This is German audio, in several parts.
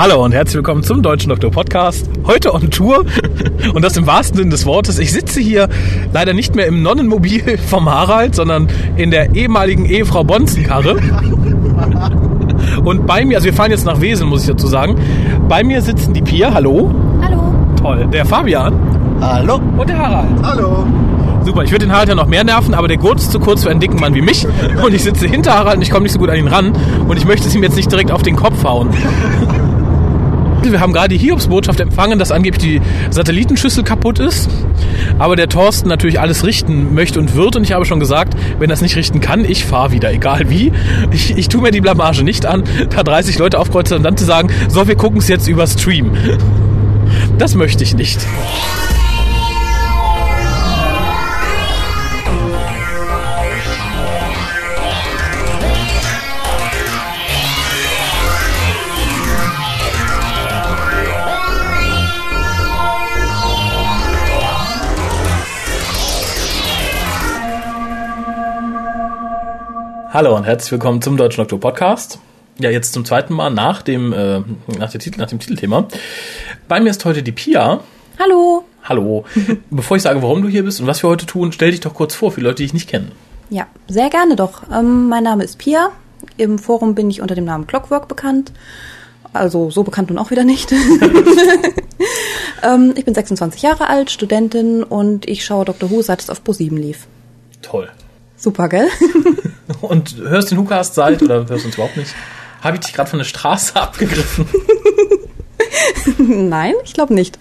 Hallo und herzlich willkommen zum Deutschen Doktor Podcast. Heute on Tour und das im wahrsten Sinne des Wortes. Ich sitze hier leider nicht mehr im Nonnenmobil vom Harald, sondern in der ehemaligen Ehefrau Bonzenkarre. Und bei mir, also wir fahren jetzt nach Wesel, muss ich dazu sagen. Bei mir sitzen die Pia, hallo. Hallo. Toll. Der Fabian. Hallo. Und der Harald. Hallo. Super, ich würde den Harald ja noch mehr nerven, aber der Gurt ist zu kurz für einen dicken Mann wie mich. Und ich sitze hinter Harald und ich komme nicht so gut an ihn ran. Und ich möchte es ihm jetzt nicht direkt auf den Kopf hauen. Wir haben gerade die Hiobsbotschaft empfangen, dass angeblich die Satellitenschüssel kaputt ist. Aber der Thorsten natürlich alles richten möchte und wird. Und ich habe schon gesagt, wenn er es nicht richten kann, ich fahre wieder, egal wie. Ich, ich tue mir die Blamage nicht an, da 30 Leute aufkreuzen und dann zu sagen, so, wir gucken es jetzt über Stream. Das möchte ich nicht. Hallo und herzlich willkommen zum Deutschen Doktor Podcast. Ja, jetzt zum zweiten Mal nach dem, äh, nach, der Titel, nach dem Titelthema. Bei mir ist heute die Pia. Hallo. Hallo. Bevor ich sage, warum du hier bist und was wir heute tun, stell dich doch kurz vor für Leute, die dich nicht kennen. Ja, sehr gerne doch. Ähm, mein Name ist Pia. Im Forum bin ich unter dem Namen Clockwork bekannt. Also so bekannt nun auch wieder nicht. ähm, ich bin 26 Jahre alt, Studentin und ich schaue Dr. Who, seit es auf Pro7 lief. Toll. Super, gell? Und hörst den Hookast seit oder hörst du uns überhaupt nicht? Habe ich dich gerade von der Straße abgegriffen? Nein, ich glaube nicht.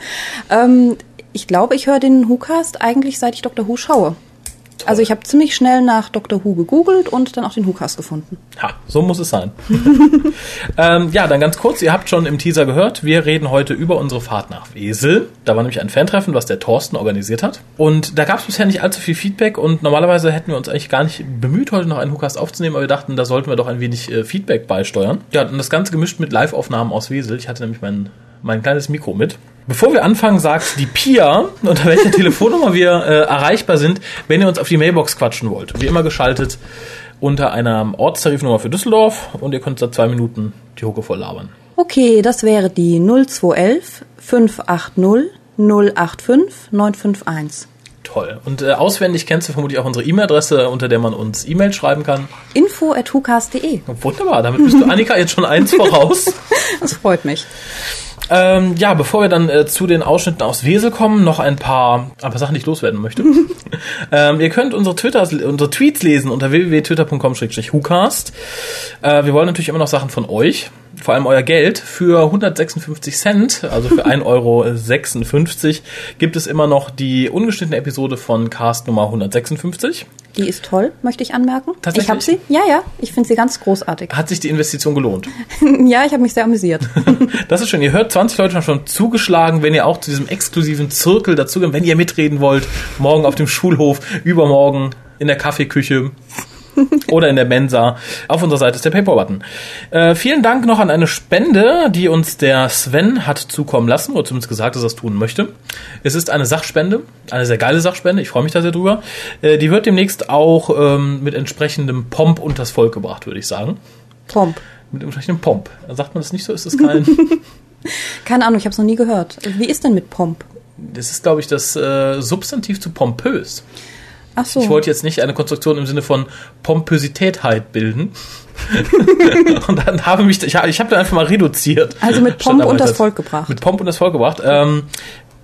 Ähm, ich glaube, ich höre den WhoCast eigentlich seit ich Dr. Who schaue. Also ich habe ziemlich schnell nach Dr. Who gegoogelt und dann auch den WhoCast gefunden. Ha, so muss es sein. ähm, ja, dann ganz kurz, ihr habt schon im Teaser gehört, wir reden heute über unsere Fahrt nach Wesel. Da war nämlich ein Fantreffen, was der Thorsten organisiert hat. Und da gab es bisher nicht allzu viel Feedback und normalerweise hätten wir uns eigentlich gar nicht bemüht, heute noch einen WhoCast aufzunehmen, aber wir dachten, da sollten wir doch ein wenig äh, Feedback beisteuern. Ja, und das Ganze gemischt mit Live-Aufnahmen aus Wesel. Ich hatte nämlich mein, mein kleines Mikro mit. Bevor wir anfangen, sagt die Pia, unter welcher Telefonnummer wir äh, erreichbar sind, wenn ihr uns auf die Mailbox quatschen wollt. Wie immer geschaltet unter einer Ortstarifnummer für Düsseldorf und ihr könnt seit zwei Minuten die Hucke voll labern. Okay, das wäre die 0211 580 085 951. Toll. Und äh, auswendig kennst du vermutlich auch unsere E-Mail-Adresse, unter der man uns E-Mail schreiben kann. Info at. Wunderbar, damit bist du Annika jetzt schon eins voraus. Das freut mich. Ähm, ja, bevor wir dann äh, zu den Ausschnitten aus Wesel kommen, noch ein paar, ein paar Sachen, die ich loswerden möchte. ähm, ihr könnt unsere, Twitter, unsere Tweets lesen unter www.twitter.com-hucast. Äh, wir wollen natürlich immer noch Sachen von euch, vor allem euer Geld. Für 156 Cent, also für 1,56 Euro, gibt es immer noch die ungeschnittene Episode von Cast Nummer 156. Die ist toll, möchte ich anmerken. Tatsächlich? Ich habe sie. Ja, ja. Ich finde sie ganz großartig. Hat sich die Investition gelohnt? ja, ich habe mich sehr amüsiert. Das ist schön. Ihr hört 20 Leute haben schon zugeschlagen, wenn ihr auch zu diesem exklusiven Zirkel dazugehört, wenn ihr mitreden wollt, morgen auf dem Schulhof, übermorgen in der Kaffeeküche oder in der Mensa. Auf unserer Seite ist der Paypal-Button. Äh, vielen Dank noch an eine Spende, die uns der Sven hat zukommen lassen, oder zumindest gesagt, dass er es tun möchte. Es ist eine Sachspende, eine sehr geile Sachspende, ich freue mich da sehr drüber. Äh, die wird demnächst auch ähm, mit entsprechendem Pomp unters Volk gebracht, würde ich sagen. Pomp. Mit entsprechendem Pomp. Sagt man das nicht so? Ist das kein... Keine Ahnung, ich habe es noch nie gehört. Wie ist denn mit Pomp? Das ist, glaube ich, das äh, Substantiv zu pompös. Ach so. Ich wollte jetzt nicht eine Konstruktion im Sinne von Pompösitätheit bilden. und dann habe mich, ich, ich habe da einfach mal reduziert. Also mit Pomp und das Volk gebracht. Mit Pomp und das Volk gebracht. Ähm,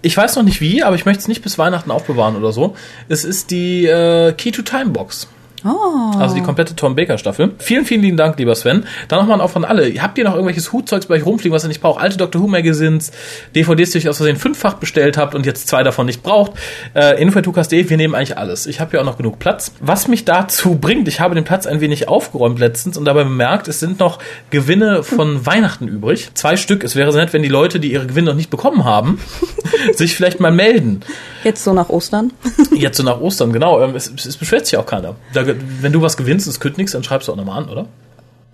ich weiß noch nicht wie, aber ich möchte es nicht bis Weihnachten aufbewahren oder so. Es ist die äh, Key to Time Box. Oh. Also die komplette Tom Baker Staffel. Vielen, vielen lieben Dank, lieber Sven. Dann nochmal auch von alle. Habt ihr noch irgendwelches Hutzeugs bei euch rumfliegen, was ihr nicht braucht? Alte Doctor Who Magazines, DVDs, die ihr euch aus Versehen fünffach bestellt habt und jetzt zwei davon nicht braucht. Äh, info.hukas.de, wir nehmen eigentlich alles. Ich habe ja auch noch genug Platz. Was mich dazu bringt, ich habe den Platz ein wenig aufgeräumt letztens und dabei bemerkt, es sind noch Gewinne von Weihnachten übrig. Zwei Stück. Es wäre sehr nett, wenn die Leute, die ihre Gewinne noch nicht bekommen haben, sich vielleicht mal melden. Jetzt so nach Ostern. Jetzt so nach Ostern, genau. Ähm, Es, es beschwert sich auch keiner. Da, wenn du was gewinnst, es kütt nichts, dann schreibst du auch nochmal an, oder?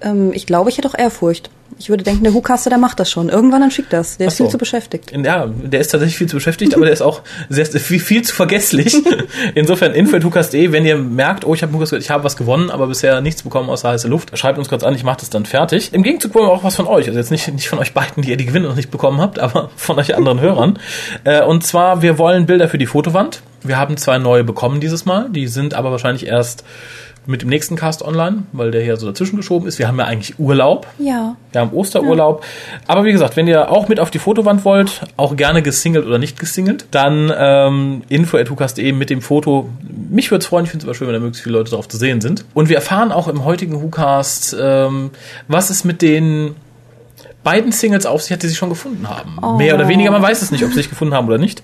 Ähm, ich glaube, ich hätte auch Ehrfurcht. Ich würde denken, der Hukaster, der macht das schon. Irgendwann dann schickt das. Der ist so. viel zu beschäftigt. Ja, der ist tatsächlich viel zu beschäftigt, aber der ist auch sehr, viel, viel zu vergesslich. Insofern info.hukas.de, wenn ihr merkt, oh, ich habe Hukas, ich habe was gewonnen, aber bisher nichts bekommen außer heiße Luft, schreibt uns kurz an, ich mache das dann fertig. Im Gegenzug wollen wir auch was von euch. Also jetzt nicht, nicht von euch beiden, die ihr die Gewinne noch nicht bekommen habt, aber von euch anderen Hörern. Äh, und zwar, wir wollen Bilder für die Fotowand. Wir haben zwei neue bekommen dieses Mal. Die sind aber wahrscheinlich erst mit dem nächsten Cast online, weil der hier so dazwischen geschoben ist. Wir haben ja eigentlich Urlaub. Ja. Wir haben Osterurlaub. Aber wie gesagt, wenn ihr auch mit auf die Fotowand wollt, auch gerne gesingelt oder nicht gesingelt, dann ähm, info.hucast.de mit dem Foto. Mich würde es freuen, ich finde es aber schön, wenn da möglichst viele Leute drauf zu sehen sind. Und wir erfahren auch im heutigen WhoCast, ähm, was es mit den beiden Singles auf sich hat, die sie schon gefunden haben. Oh. Mehr oder weniger, man weiß es nicht, ob sie sich gefunden haben oder nicht.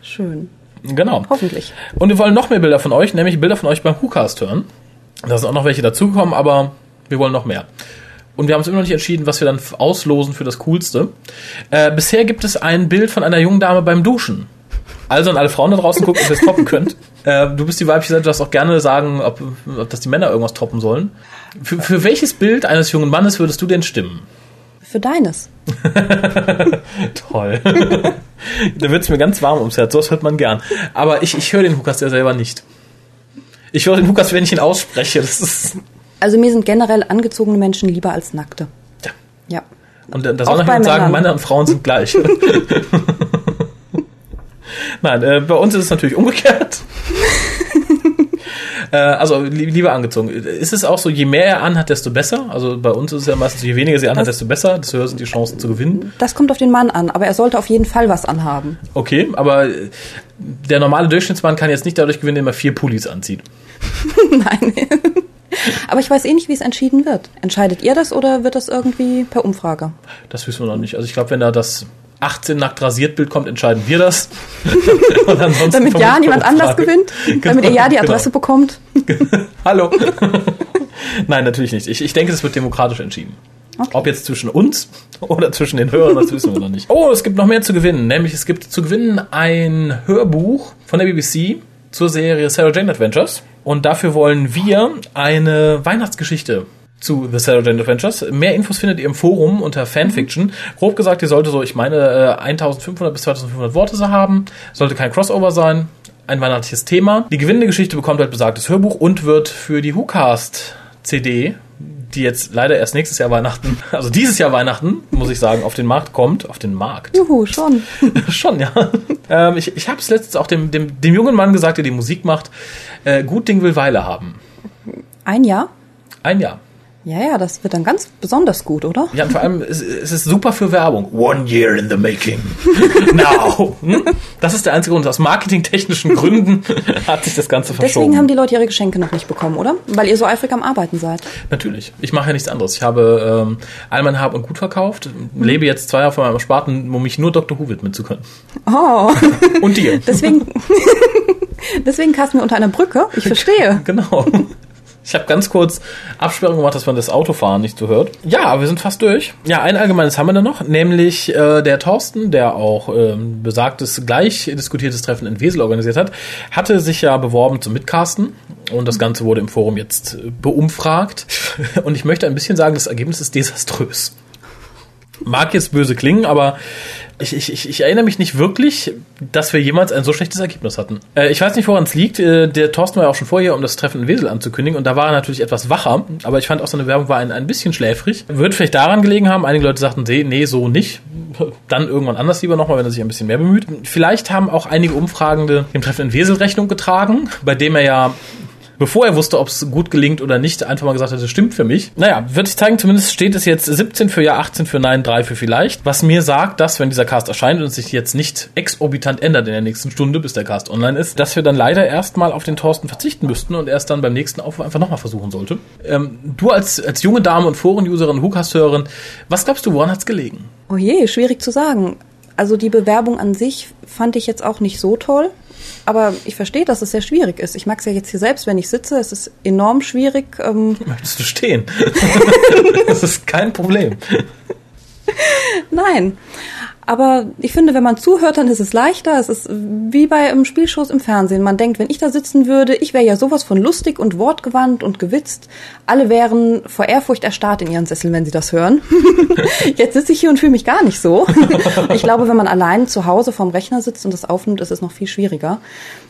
Schön. Genau. Hoffentlich. Und wir wollen noch mehr Bilder von euch, nämlich Bilder von euch beim WhoCast hören. Da sind auch noch welche dazugekommen, aber wir wollen noch mehr. Und wir haben uns immer noch nicht entschieden, was wir dann auslosen für das Coolste. Äh, bisher gibt es ein Bild von einer jungen Dame beim Duschen. Also an alle Frauen da draußen gucken, ob ihr es toppen könnt. Äh, du bist die weibliche Seite, du darfst auch gerne sagen, ob, ob das die Männer irgendwas toppen sollen. Für, für welches Bild eines jungen Mannes würdest du denn stimmen? Für deines. Toll. da wird es mir ganz warm ums Herz, sowas hört man gern. Aber ich, ich höre den Hukas ja selber nicht. Ich höre den Hukas, wenn ich ihn ausspreche. Das ist. Also mir sind generell angezogene Menschen lieber als nackte. Ja. Ja. Und da soll man sagen. Männer und Frauen sind gleich. Nein, äh, bei uns ist es natürlich umgekehrt. äh, also li lieber angezogen. Ist es auch so, je mehr er anhat, desto besser? Also bei uns ist es ja meistens, je weniger sie anhat, Das- desto besser, desto höher sind die Chancen zu gewinnen. Das kommt auf den Mann an, aber er sollte auf jeden Fall was anhaben. Okay, aber äh, der normale Durchschnittsmann kann jetzt nicht dadurch gewinnen, indem er vier Pullis anzieht. Nein. aber ich weiß eh nicht, wie es entschieden wird. Entscheidet ihr das oder wird das irgendwie per Umfrage? Das wissen wir noch nicht. Also ich glaube, wenn da das 18 nackt rasiert Bild kommt, entscheiden wir das. Damit ja niemand anders gewinnt? Damit ihr ja die Genau. Adresse bekommt? Hallo. Nein, natürlich nicht. Ich, ich denke, es wird demokratisch entschieden. Okay. Ob jetzt zwischen uns oder zwischen den Hörern, das wissen wir noch nicht. Oh, es gibt noch mehr zu gewinnen. Nämlich es gibt zu gewinnen ein Hörbuch von der BBC zur Serie Sarah Jane Adventures. Und dafür wollen wir eine Weihnachtsgeschichte zu The Sarah Jane Adventures. Mehr Infos findet ihr im Forum unter Fanfiction. Grob gesagt, ihr sollte so, ich meine, äh, 1500 bis 2500 Worte so haben. Sollte kein Crossover sein. Ein weihnachtliches Thema. Die gewinnende Geschichte bekommt halt besagtes Hörbuch und wird für die WhoCast CD, die jetzt leider erst nächstes Jahr Weihnachten, also dieses Jahr Weihnachten, muss ich sagen, auf den Markt kommt. Auf den Markt. Juhu, schon. Schon, ja. Ähm, ich ich habe es letztens auch dem, dem, dem jungen Mann gesagt, der die Musik macht. Äh, gut Ding will Weile haben. Ein Jahr? Ein Jahr. Ja, ja, das wird dann ganz besonders gut, oder? Ja, und vor allem, es, es ist super für Werbung. One year in the making. Now. Hm? Das ist der einzige Grund. Aus marketingtechnischen Gründen hat sich das Ganze verschoben. Deswegen haben die Leute ihre Geschenke noch nicht bekommen, oder? Weil ihr so eifrig am Arbeiten seid. Natürlich. Ich mache ja nichts anderes. Ich habe ähm, all mein Hab und Gut verkauft, lebe jetzt zwei Jahre von meinem Sparten, um mich nur Dr. Who widmen zu können. Oh, Und dir. deswegen, deswegen kasten wir unter einer Brücke. Ich verstehe. Genau. Ich habe ganz kurz Absperrung gemacht, dass man das Autofahren nicht so hört. Ja, wir sind fast durch. Ja, ein allgemeines haben wir dann noch, nämlich äh, der Thorsten, der auch ähm, besagtes gleich diskutiertes Treffen in Wesel organisiert hat, hatte sich ja beworben zum Mitcasten und das Ganze wurde im Forum jetzt äh, beumfragt. Und ich möchte ein bisschen sagen, das Ergebnis ist desaströs. Mag jetzt böse klingen, aber ich, ich, ich, erinnere mich nicht wirklich, dass wir jemals ein so schlechtes Ergebnis hatten. Äh, ich weiß nicht, woran es liegt. Äh, der Thorsten war ja auch schon vorher, um das Treffen in Wesel anzukündigen und da war er natürlich etwas wacher, aber ich fand auch seine Werbung war ein, ein bisschen schläfrig. Wird vielleicht daran gelegen haben, einige Leute sagten, nee, nee, so nicht. Dann irgendwann anders lieber nochmal, wenn er sich ein bisschen mehr bemüht. Vielleicht haben auch einige Umfragende dem Treffen in Wesel Rechnung getragen, bei dem er ja bevor er wusste, ob es gut gelingt oder nicht, einfach mal gesagt hat, das stimmt für mich. Naja, wird sich zeigen, zumindest steht es jetzt 17 für Ja, 18 für Nein, 3 für vielleicht. Was mir sagt, dass, wenn dieser Cast erscheint und es sich jetzt nicht exorbitant ändert in der nächsten Stunde, bis der Cast online ist, dass wir dann leider erstmal auf den Thorsten verzichten müssten und erst dann beim nächsten Aufruf einfach nochmal versuchen sollte. Ähm, du als, als junge Dame und Foren-Userin, Hookast-Hörerin, was glaubst du, woran hat's gelegen? Oh je, schwierig zu sagen. Also die Bewerbung an sich fand ich jetzt auch nicht so toll. Aber ich verstehe, dass es sehr schwierig ist. Ich mag es ja jetzt hier selbst, wenn ich sitze. Es ist enorm schwierig. Ähm, Möchtest du stehen? das ist kein Problem. nein. Aber ich finde, wenn man zuhört, dann ist es leichter. Es ist wie bei einem Spielshows im Fernsehen. Man denkt, wenn ich da sitzen würde, ich wäre ja sowas von lustig und wortgewandt und gewitzt. Alle wären vor Ehrfurcht erstarrt in ihren Sesseln, wenn sie das hören. Jetzt sitze ich hier und fühle mich gar nicht so. ich glaube, wenn man allein zu Hause vorm Rechner sitzt und das aufnimmt, ist es noch viel schwieriger.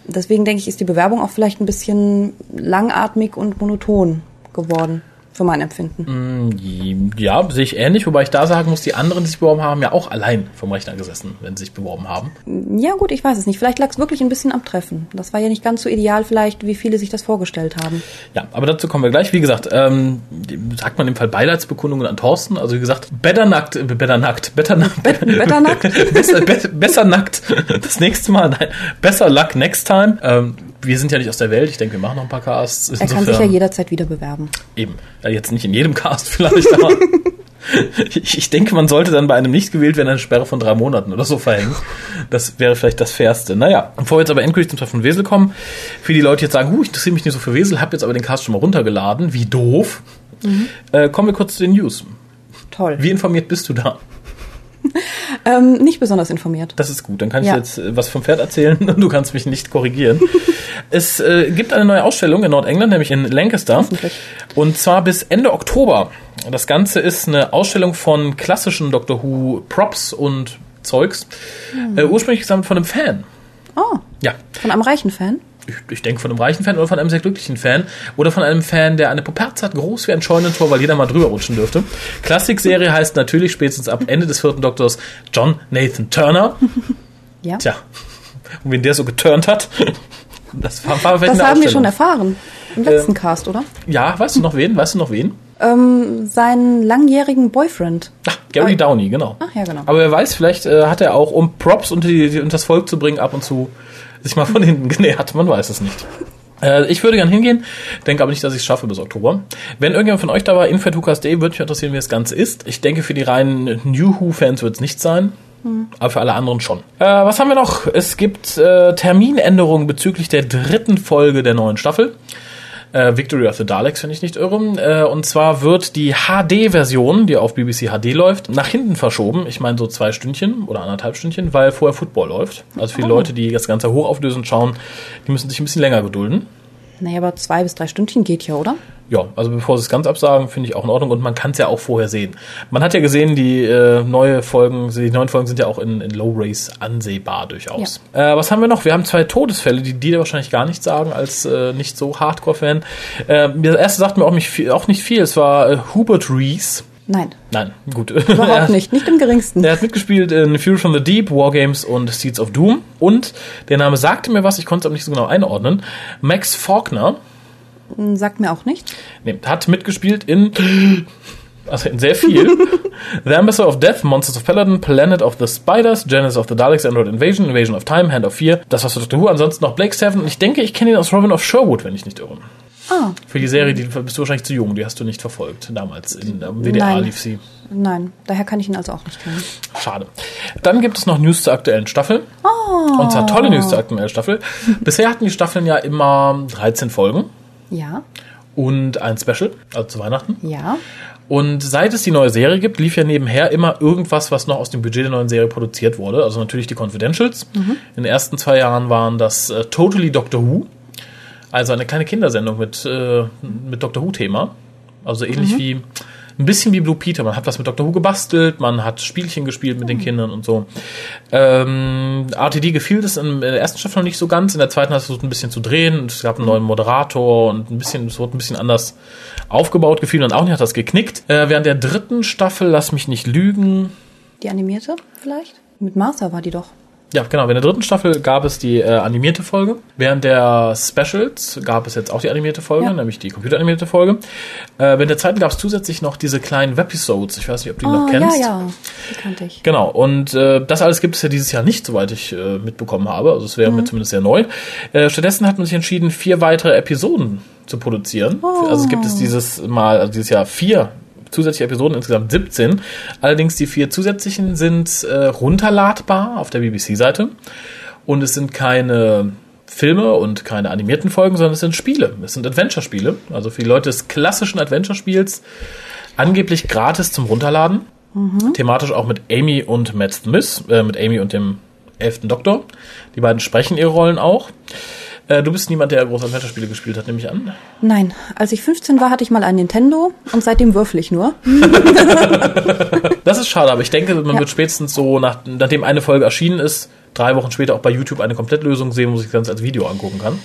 Deswegen denke ich, ist die Bewerbung auch vielleicht ein bisschen langatmig und monoton geworden für mein Empfinden. Mm, Ja, sehe ich ähnlich, wobei ich da sagen muss, die anderen, die sich beworben haben, ja auch allein vom Rechner gesessen, wenn sie sich beworben haben. Ja gut, ich weiß es nicht. Vielleicht lag es wirklich ein bisschen am Treffen. Das war ja nicht ganz so ideal vielleicht, wie viele sich das vorgestellt haben. Ja, aber dazu kommen wir gleich. Wie gesagt, ähm, sagt man im Fall Beileidsbekundungen an Thorsten. Also wie gesagt, better nackt, äh, better nackt, better nackt, Bet- better nackt? besser, be besser nackt. Das nächste Mal, nein, besser luck next time. Ähm, wir sind ja nicht aus der Welt. Ich denke, wir machen noch ein paar Casts. Er kann sich ja jederzeit wieder bewerben. Eben. Ja, jetzt nicht in jedem Cast vielleicht, aber ich, ich denke, man sollte dann bei einem nicht gewählt werden eine Sperre von drei Monaten oder so verhängen. Das wäre vielleicht das Fairste. Naja, bevor wir jetzt aber endgültig zum Treffen von Wesel kommen, für die Leute jetzt sagen, huh, ich interessiere mich nicht so für Wesel, habe jetzt aber den Cast schon mal runtergeladen, wie doof. Äh, kommen wir kurz zu den News. Toll. Wie informiert bist du da? Ähm, nicht besonders informiert. Das ist gut. Dann kann ich Ja. jetzt äh, was vom Pferd erzählen und du kannst mich nicht korrigieren. es äh, gibt eine neue Ausstellung in Nordengland, nämlich in Lancaster. Und zwar bis Ende Oktober. Das Ganze ist eine Ausstellung von klassischen Doctor Who Props und Zeugs. Äh, ursprünglich gesammelt von einem Fan. Oh, Ja, von einem reichen Fan. Ich, ich denke von einem reichen Fan oder von einem sehr glücklichen Fan oder von einem Fan, der eine Poperze hat, groß wie ein Scheunentor, weil jeder mal drüber rutschen dürfte. Klassikserie heißt natürlich spätestens ab Ende des vierten Doktors John Nathan Turner. Ja. Tja, und wen der so geturnt hat, das war, war das haben wir schon erfahren. Im letzten Cast, oder? Ja, weißt du noch wen? Weißt du noch wen? Ähm, seinen langjährigen Boyfriend. Ach, Gary Downey, genau. Ach ja, genau. Aber wer weiß, vielleicht äh, hat er auch, um Props unter, die, unter das Volk zu bringen, ab und zu sich mal von hinten genähert. Man weiß es nicht. Äh, ich würde gern hingehen, denke aber nicht, dass ich es schaffe bis Oktober. Wenn irgendjemand von euch da war, info.hukas.de, würde mich interessieren, wie das Ganze ist. Ich denke, für die reinen New Who-Fans wird es nicht sein. Aber für alle anderen schon. Äh, was haben wir noch? Es gibt äh, Terminänderungen bezüglich der dritten Folge der neuen Staffel. Äh, Victory of the Daleks, wenn ich nicht irre. Äh, und zwar wird die HD-Version, die auf BBC HD läuft, nach hinten verschoben. Ich meine so zwei Stündchen oder anderthalb Stündchen, weil vorher Football läuft. Also für die Leute, die das Ganze hochauflösend schauen, die müssen sich ein bisschen länger gedulden. Naja, aber zwei bis drei Stündchen geht ja, oder? Ja, also bevor sie es ganz absagen, finde ich auch in Ordnung und man kann es ja auch vorher sehen. Man hat ja gesehen, die äh, neue Folgen, die neuen Folgen sind ja auch in, in Low Race ansehbar durchaus. Äh, was haben wir noch? Wir haben zwei Todesfälle, die dir wahrscheinlich gar nicht sagen als äh, nicht so Hardcore-Fan. Äh, der erste sagt mir auch nicht viel, auch nicht viel. Es war äh, Hubert Rees. Nein, Nein, gut. überhaupt nicht. Nicht im geringsten. Er hat mitgespielt in Fury from the Deep, Wargames und Seeds of Doom. Und der Name sagte mir was, ich konnte es aber nicht so genau einordnen. Max Faulkner Sagt mir auch nicht. Nee, hat mitgespielt in, also in sehr viel. the Ambassador of Death, Monsters of Paladin, Planet of the Spiders, Genesis of the Daleks, Android Invasion, Invasion of Time, Hand of Fear. Das für Doctor Who. Ansonsten noch Blake Seven. Und ich denke, ich kenne ihn aus Robin of Sherwood, wenn ich nicht irre. Ah, Für die Serie, die bist du wahrscheinlich zu jung, die hast du nicht verfolgt. Damals in der WDR Nein. lief sie. nein. Daher kann ich ihn also auch nicht kennen. Schade. Dann gibt es noch News zur aktuellen Staffel. Oh. Und zwar tolle News zur aktuellen Staffel. Bisher hatten die Staffeln ja immer 13 Folgen Ja, und ein Special, also zu Weihnachten. ja. Und seit es die neue Serie gibt, lief ja nebenher immer irgendwas, was noch aus dem Budget der neuen Serie produziert wurde. Also natürlich die Confidentials. In den ersten zwei Jahren waren das äh, Totally Doctor Who. Also eine kleine Kindersendung mit, äh, mit Doctor Who-Thema. Also ähnlich wie, ein bisschen wie Blue Peter. Man hat was mit Doctor Who gebastelt, man hat Spielchen gespielt mit den Kindern und so. Ähm, RTD gefiel das in der ersten Staffel noch nicht so ganz. In der zweiten hat es versucht ein bisschen zu drehen. Und es gab einen neuen Moderator und ein bisschen, es wurde ein bisschen anders aufgebaut. Gefiel und auch nicht, hat das geknickt. Äh, während der dritten Staffel, lass mich nicht lügen, Die animierte vielleicht? Mit Martha war die doch. Ja, genau. In der dritten Staffel gab es die äh, animierte Folge. Während der Specials gab es jetzt auch die animierte Folge, Ja. nämlich die computeranimierte Folge. Äh, während der zweiten gab es zusätzlich noch diese kleinen Webisodes. Ich weiß nicht, ob du die noch Oh, kennst. ja, ja. Die kannte ich. Genau, und äh, das alles gibt es ja dieses Jahr nicht, soweit ich äh, mitbekommen habe. Also es wäre Mhm. mir zumindest sehr neu. Äh, stattdessen hat man sich entschieden, vier weitere Episoden zu produzieren. Oh. Also es gibt es dieses Mal, also dieses Jahr vier zusätzliche Episoden, insgesamt 17. Allerdings die vier zusätzlichen sind äh, runterladbar auf der BBC-Seite. Und es sind keine Filme und keine animierten Folgen, sondern es sind Spiele. Es sind Adventure-Spiele. Also für die Leute des klassischen Adventure-Spiels angeblich gratis zum Runterladen. Thematisch auch mit Amy und Matt Smith, äh, mit Amy und dem elften Doktor. Die beiden sprechen ihre Rollen auch. Äh, du bist niemand, der große Adventure-Spiele gespielt hat, nehme ich an. Nein, als ich 15 war, hatte ich mal ein Nintendo und seitdem würfel ich nur. Das ist schade, aber ich denke, man Ja. wird spätestens so, nach, nachdem eine Folge erschienen ist, drei Wochen später auch bei YouTube eine Komplettlösung sehen, wo sich das Ganze als Video angucken kann.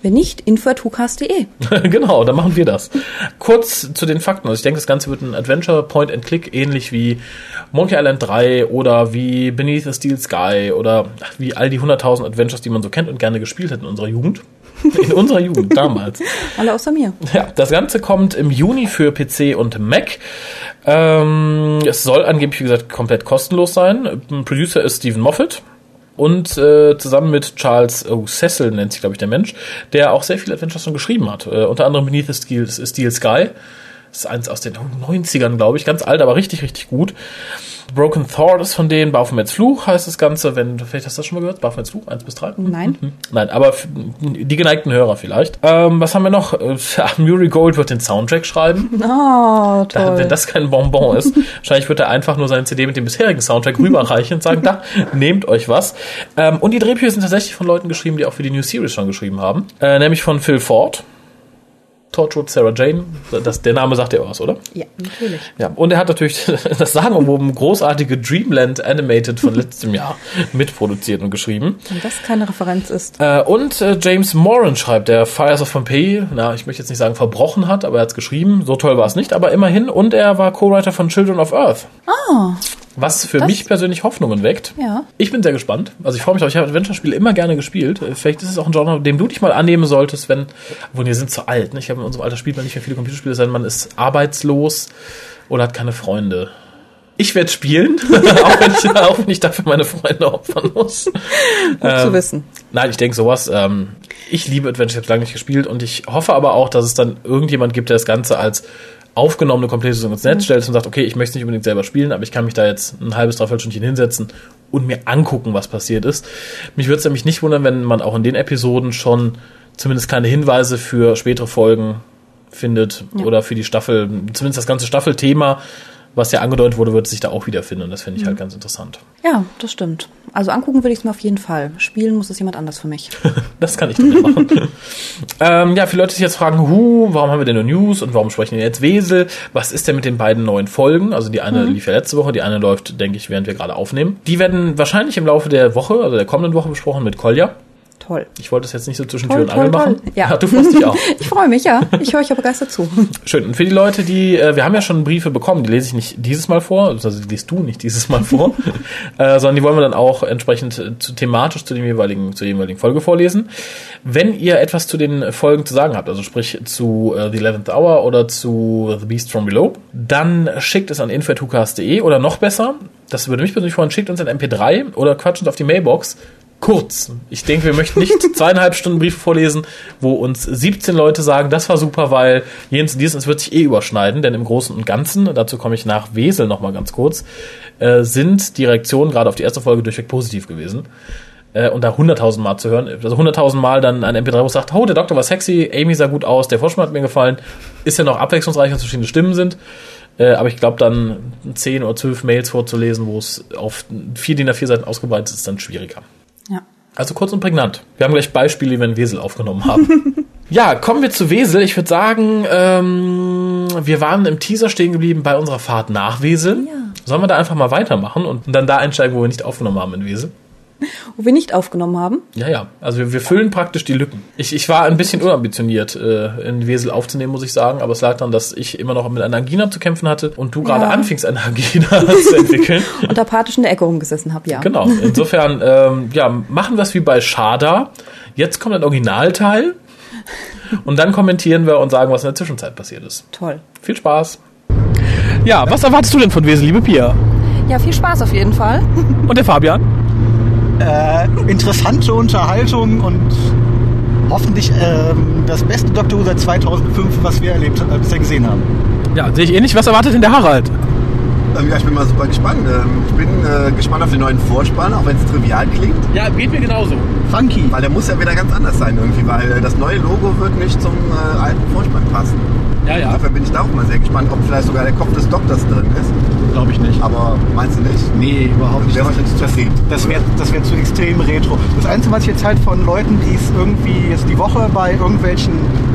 Wenn nicht, info.hukas.de. genau, dann machen wir das. Kurz zu den Fakten. Also ich denke, das Ganze wird ein Adventure Point and Click, ähnlich wie Monkey Island 3 oder wie Beneath the Steel Sky oder wie all die 100.000 Adventures, die man so kennt und gerne gespielt hat in unserer Jugend. In unserer Jugend, damals. Alle außer mir. Ja, das Ganze kommt im Juni für PC und Mac. Ähm, es soll angeblich, wie gesagt, komplett kostenlos sein. Producer ist Stephen Moffat. Und äh, zusammen mit Charles O. Cecil nennt sich, glaube ich, der Mensch, der auch sehr viele Adventures schon geschrieben hat. Äh, unter anderem Beneath the Steel, Steel Sky. Das ist eins aus den 90ern, glaube ich. Ganz alt, aber richtig, richtig gut. Broken Thought ist von denen. Baphomets Fluch heißt das Ganze. Wenn, vielleicht hast du das schon mal gehört? Baphomets Fluch, 1 bis 3? Nein. Nein, aber die geneigten Hörer vielleicht. Ähm, was haben wir noch? Äh, Murray Gold wird den Soundtrack schreiben. Oh, Da, toll. wenn das kein Bonbon ist, wahrscheinlich wird er einfach nur seine CD mit dem bisherigen Soundtrack rüberreichen und sagen, da, nehmt euch was. Ähm, und die Drehbücher sind tatsächlich von Leuten geschrieben, die auch für die New Series schon geschrieben haben. Äh, nämlich von Phil Ford. Torchwood Sarah Jane. Das, der Name sagt ja was, oder? ja, natürlich. Ja, und er hat natürlich das sagenumwoben großartige Dreamland Animated von letztem Jahr mitproduziert und geschrieben. Wenn das keine Referenz ist. Äh, und äh, James Moran schreibt, der Fires of Pompeii, na, ich möchte jetzt nicht sagen verbrochen hat, aber er hat es geschrieben. So toll war es nicht, aber immerhin. Und er war Co-Writer von Children of Earth. Ah, Was für Das- mich persönlich Hoffnungen weckt. ja. Ich bin sehr gespannt. Also ich freue mich drauf. Ich habe Adventure-Spiele immer gerne gespielt. Äh, Vielleicht ist es auch ein Genre, dem du dich mal annehmen solltest, wenn, obwohl wir sind zu alt. Ne? Ich habe in unserem Alter spielt man nicht mehr viele Computerspiele, sondern man ist arbeitslos oder hat keine Freunde. Ich werde spielen, auch, wenn ich, auch wenn ich dafür meine Freunde opfern muss. Gut Ähm, zu wissen. Nein, ich denke sowas. Ähm, ich liebe Adventure, ich habe lange nicht gespielt und ich hoffe aber auch, dass es dann irgendjemand gibt, der das Ganze als aufgenommene Komplettlösung ins Netz stellt und sagt, okay, ich möchte es nicht unbedingt selber spielen, aber ich kann mich da jetzt ein halbes, dreiviertel Stündchen hinsetzen und mir angucken, was passiert ist. Mich würde es nämlich nicht wundern, wenn man auch in den Episoden schon zumindest kleine Hinweise für spätere Folgen findet Ja. oder für die Staffel, zumindest das ganze Staffelthema, was ja angedeutet wurde, wird sich da auch wiederfinden und das finde ich halt ganz interessant. Ja, das stimmt. Also angucken würde ich es mir auf jeden Fall. Spielen muss es jemand anders für mich. Das kann ich dann machen. ähm, ja, viele Leute sich jetzt fragen, hu, warum haben wir denn nur News und warum sprechen wir jetzt Wesel? Was ist denn mit den beiden neuen Folgen? Also die eine lief ja letzte Woche, die eine läuft, denke ich, während wir gerade aufnehmen. Die werden wahrscheinlich im Laufe der Woche, also der kommenden Woche besprochen mit Kolja. Toll. Ich wollte es jetzt nicht so zwischen Tür und Angel machen. toll. Ja. du freust dich auch. Ich freue mich, ja. Ich höre euch ja begeistert zu. Schön. Und für die Leute, die, äh, wir haben ja schon Briefe bekommen, die lese ich nicht dieses Mal vor, also die liest du nicht dieses Mal vor, äh, sondern die wollen wir dann auch entsprechend äh, zu, thematisch zu dem jeweiligen, zur jeweiligen Folge vorlesen. Wenn ihr etwas zu den Folgen zu sagen habt, also sprich zu äh, The Eleventh Hour oder zu The Beast from Below, dann schickt es an info.hucast.de oder noch besser, das würde mich persönlich freuen, schickt uns ein MP3 oder quatscht uns auf die Mailbox kurz. Ich denke, wir möchten nicht zweieinhalb Stunden Briefe vorlesen, wo uns 17 Leute sagen, das war super, weil jenes und dieses, es wird sich eh überschneiden, denn im Großen und Ganzen, dazu komme ich nach Wesel nochmal ganz kurz, äh, sind die Reaktionen gerade auf die erste Folge durchweg positiv gewesen. Äh, und da 100.000 Mal zu hören, also 100.000 Mal dann ein MP3, wo sagt, oh, der Doktor war sexy, Amy sah gut aus, der Vorspann hat mir gefallen, ist ja noch abwechslungsreich, dass verschiedene Stimmen sind. Äh, aber ich glaube, dann 10 oder 12 Mails vorzulesen, wo es auf vier DIN A4 Seiten ausgebreitet ist, ist dann schwieriger. Also kurz und prägnant. Wir haben gleich Beispiele, die wir in Wesel aufgenommen haben. ja, kommen wir zu Wesel. Ich würde sagen, ähm, wir waren im Teaser stehen geblieben bei unserer Fahrt nach Wesel. Ja. Sollen wir da einfach mal weitermachen und dann da einsteigen, wo wir nicht aufgenommen haben in Wesel? Wo wir nicht aufgenommen haben. Ja, ja. Also wir, wir füllen praktisch die Lücken. Ich, ich war ein bisschen unambitioniert, äh, in Wesel aufzunehmen, muss ich sagen. Aber es lag daran, dass ich immer noch mit einer Angina zu kämpfen hatte und du gerade Ja. anfingst, eine Angina zu entwickeln. Und apathisch in der Ecke rumgesessen habe, ja. Genau. Insofern, ähm, ja, machen wir es wie bei Shada. Jetzt kommt ein Originalteil. Und dann kommentieren wir und sagen, was in der Zwischenzeit passiert ist. Toll. Viel Spaß. Ja, was erwartest du denn von Wesel, liebe Pia? Ja, viel Spaß auf jeden Fall. Und der Fabian? Äh, interessante Unterhaltung und hoffentlich ähm, das beste Doctor Who seit 2005, was wir erlebt, äh, bisher gesehen haben. Ja, sehe ich ähnlich. Was erwartet denn der Harald? Ähm, ja, ich bin mal super gespannt. Ähm, ich bin äh, gespannt auf den neuen Vorspann, auch wenn es trivial klingt. Ja, geht mir genauso. Funky. Weil der muss ja wieder ganz anders sein irgendwie, weil äh, das neue Logo wird nicht zum äh, alten Vorspann passen. Ja, ja. Insofern bin ich da auch mal sehr gespannt, ob vielleicht sogar der Kopf des Doktors drin ist. Glaube ich nicht. Aber meinst du nicht? Nee, überhaupt nicht. Der wahrscheinlich zu viel. Das wäre das wär zu extrem retro. Das Einzige, was ich jetzt halt von Leuten, die es irgendwie jetzt die Woche bei irgendwelchen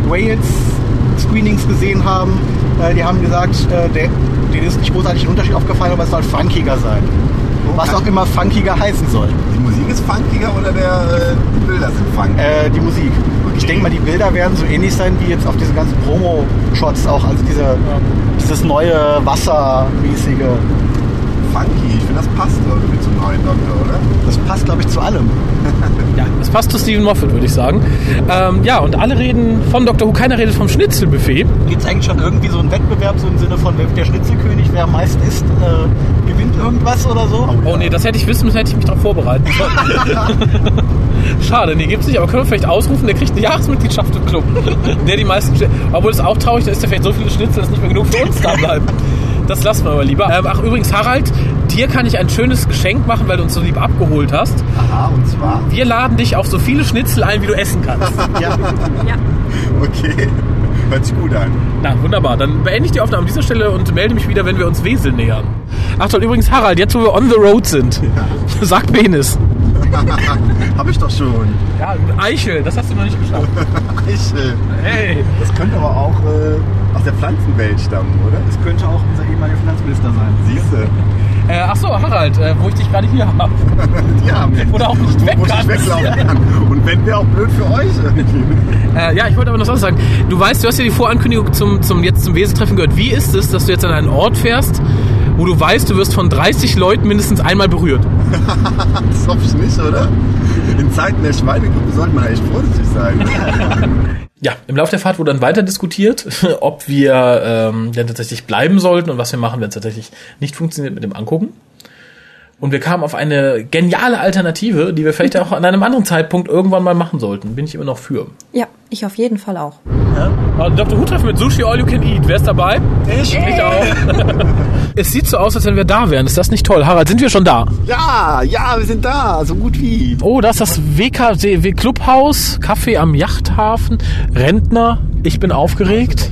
Wales-Screenings gesehen haben, äh, die haben gesagt, äh, der, denen ist nicht großartig ein Unterschied aufgefallen, aber es soll funkiger sein. Was auch immer funkiger heißen soll. Die Musik ist funkiger oder der, äh, die Bilder sind funky? Äh, die Musik. Ich denke mal, die Bilder werden so ähnlich sein wie jetzt auf diesen ganzen Promo-Shots auch. Also diese, dieses neue Wassermäßige. Funky, ich finde das passt irgendwie zum neuen Doktor, oder? Das passt, glaube ich, zu allem. Ja, das passt zu Stephen Moffat, würde ich sagen. Ähm, ja, und alle reden von Dr. Who, keiner redet vom Schnitzelbuffet. Gibt es eigentlich schon irgendwie so einen Wettbewerb, so im Sinne von wer der Schnitzelkönig, wer am meisten isst, äh, gewinnt irgendwas oder so? Oh nee, das hätte ich wissen müssen, hätte ich mich darauf vorbereiten sollen. Schade, nee, gibt's nicht, aber können wir vielleicht ausrufen, der kriegt eine Jahresmitgliedschaft im Club. Der die meisten Obwohl es auch traurig, da ist ja vielleicht so viele Schnitzel, dass nicht mehr genug für uns da bleiben. Das lassen wir aber lieber. Ähm, ach, übrigens, Harald, dir kann ich ein schönes Geschenk machen, weil du uns so lieb abgeholt hast. Aha, und zwar? Wir laden dich auf so viele Schnitzel ein, wie du essen kannst. Ja. Ja. Okay, hört sich gut an. Na, wunderbar. Dann beende ich die Aufnahme an dieser Stelle und melde mich wieder, wenn wir uns Wesel nähern. Ach toll, übrigens, Harald, jetzt wo wir on the road sind, sag Penis. Hab ich doch schon. Ja, Eichel, das hast du noch nicht geschafft. Eichel. Hey. Das könnte aber auch äh, aus der Pflanzenwelt stammen, oder? Das könnte auch unser ehemaliger Finanzminister sein. Siehste. Äh, ach so, Harald, äh, wo ich dich gerade hier habe. Ja, Oder auch nicht weg wo ich kannst. weglaufen kann. Und wenn wäre auch blöd für euch. Äh, ja, ich wollte aber noch was sagen. Du weißt, du hast ja die Vorankündigung zum, zum, jetzt zum Weseltreffen gehört. Wie ist es, dass du jetzt an einen Ort fährst, wo du weißt, du wirst von 30 Leuten mindestens einmal berührt? Das hoffe ich nicht, oder? In Zeiten der Schweinegrippe sollte man echt vorsichtig sein. Ja, im Laufe der Fahrt wurde dann weiter diskutiert, ob wir ähm, denn tatsächlich bleiben sollten und was wir machen, wenn es tatsächlich nicht funktioniert mit dem Angucken. Und wir kamen auf eine geniale Alternative, die wir vielleicht auch an einem anderen Zeitpunkt irgendwann mal machen sollten. Bin ich immer noch für. Ja, ich auf jeden Fall auch. Ja, Dr. Who treffen mit Sushi All You Can Eat. Wer ist dabei? Ich. Ich auch. es sieht so aus, als wenn wir da wären. Ist das nicht toll? Harald, sind wir schon da? Ja, ja, wir sind da, so gut wie. Oh, da ist das WKW Clubhaus, Kaffee am Yachthafen, Rentner. Ich bin aufgeregt.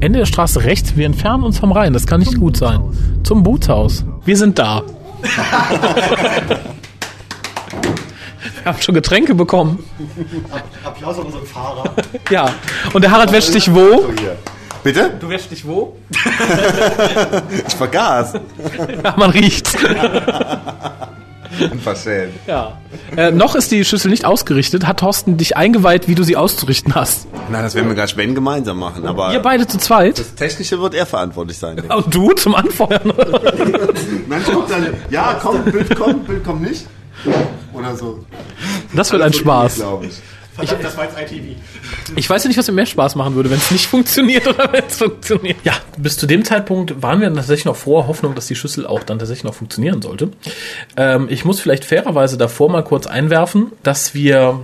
Ende der Straße rechts. Wir entfernen uns vom Rhein. Das kann nicht gut sein. Zum Bootshaus. Wir sind da. Wir haben schon Getränke bekommen. Applaus an unseren Fahrer. Ja. Und der Harald wäscht dich wo? Bitte? Du wäschst dich wo? Ich vergaß. Ja, man riecht's. Unverschämt. Ja. Äh, noch ist die Schüssel nicht ausgerichtet. Hat Thorsten dich eingeweiht, wie du sie auszurichten hast? Na, das werden wir gleich wenn gemeinsam machen, aber Ihr beide zu zweit? das Technische wird er verantwortlich sein. denke. Und du zum Anfeuern? Nein, kommt dann, ja, komm, Bild kommt, Bild kommt nicht. Oder so. Das wird ein Spaß. Glaube ich. Verdammt, das war jetzt ITV. Ich weiß ja nicht, was mir mehr Spaß machen würde, wenn es nicht funktioniert oder wenn es funktioniert. Ja, bis zu dem Zeitpunkt waren wir tatsächlich noch froher Hoffnung, dass die Schüssel auch dann tatsächlich noch funktionieren sollte. Ähm, ich muss vielleicht fairerweise davor mal kurz einwerfen, dass wir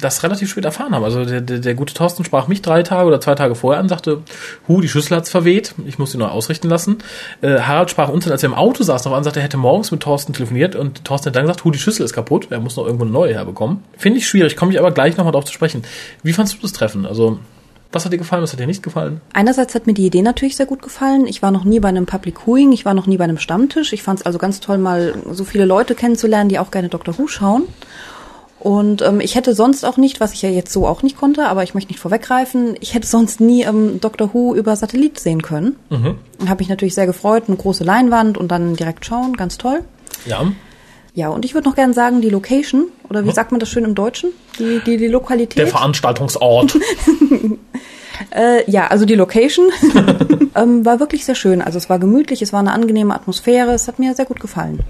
das relativ spät erfahren haben. Also der, der, der gute Thorsten sprach mich drei Tage oder zwei Tage vorher an, sagte, hu, die Schüssel hat's verweht, ich muss sie neu ausrichten lassen. Äh, Harald sprach uns dann, als wir im Auto saßen, noch an, sagte, er hätte morgens mit Thorsten telefoniert und Thorsten hat dann gesagt, hu, die Schüssel ist kaputt, er muss noch irgendwo eine neue herbekommen. Finde ich schwierig, komme ich aber gleich nochmal drauf zu sprechen. Wie fandst du das Treffen? Also, was hat dir gefallen, was hat dir nicht gefallen? Einerseits hat mir die Idee natürlich sehr gut gefallen. Ich war noch nie bei einem Public Viewing, ich war noch nie bei einem Stammtisch. Ich fand es also ganz toll, mal so viele Leute kennenzulernen, die auch gerne Dr. Who schauen. Und ähm, ich hätte sonst auch nicht, was ich ja jetzt so auch nicht konnte, aber ich möchte nicht vorweggreifen, ich hätte sonst nie ähm, Dr. Who über Satellit sehen können. Mhm. Habe mich natürlich sehr gefreut, eine große Leinwand und dann direkt schauen, ganz toll. Ja. Ja, und ich würde noch gerne sagen, die Location, oder wie sagt man das schön im Deutschen? Die, die, die Lokalität. Der Veranstaltungsort. Äh, ja, also die Location ähm, war wirklich sehr schön. Also es war gemütlich, es war eine angenehme Atmosphäre, es hat mir sehr gut gefallen.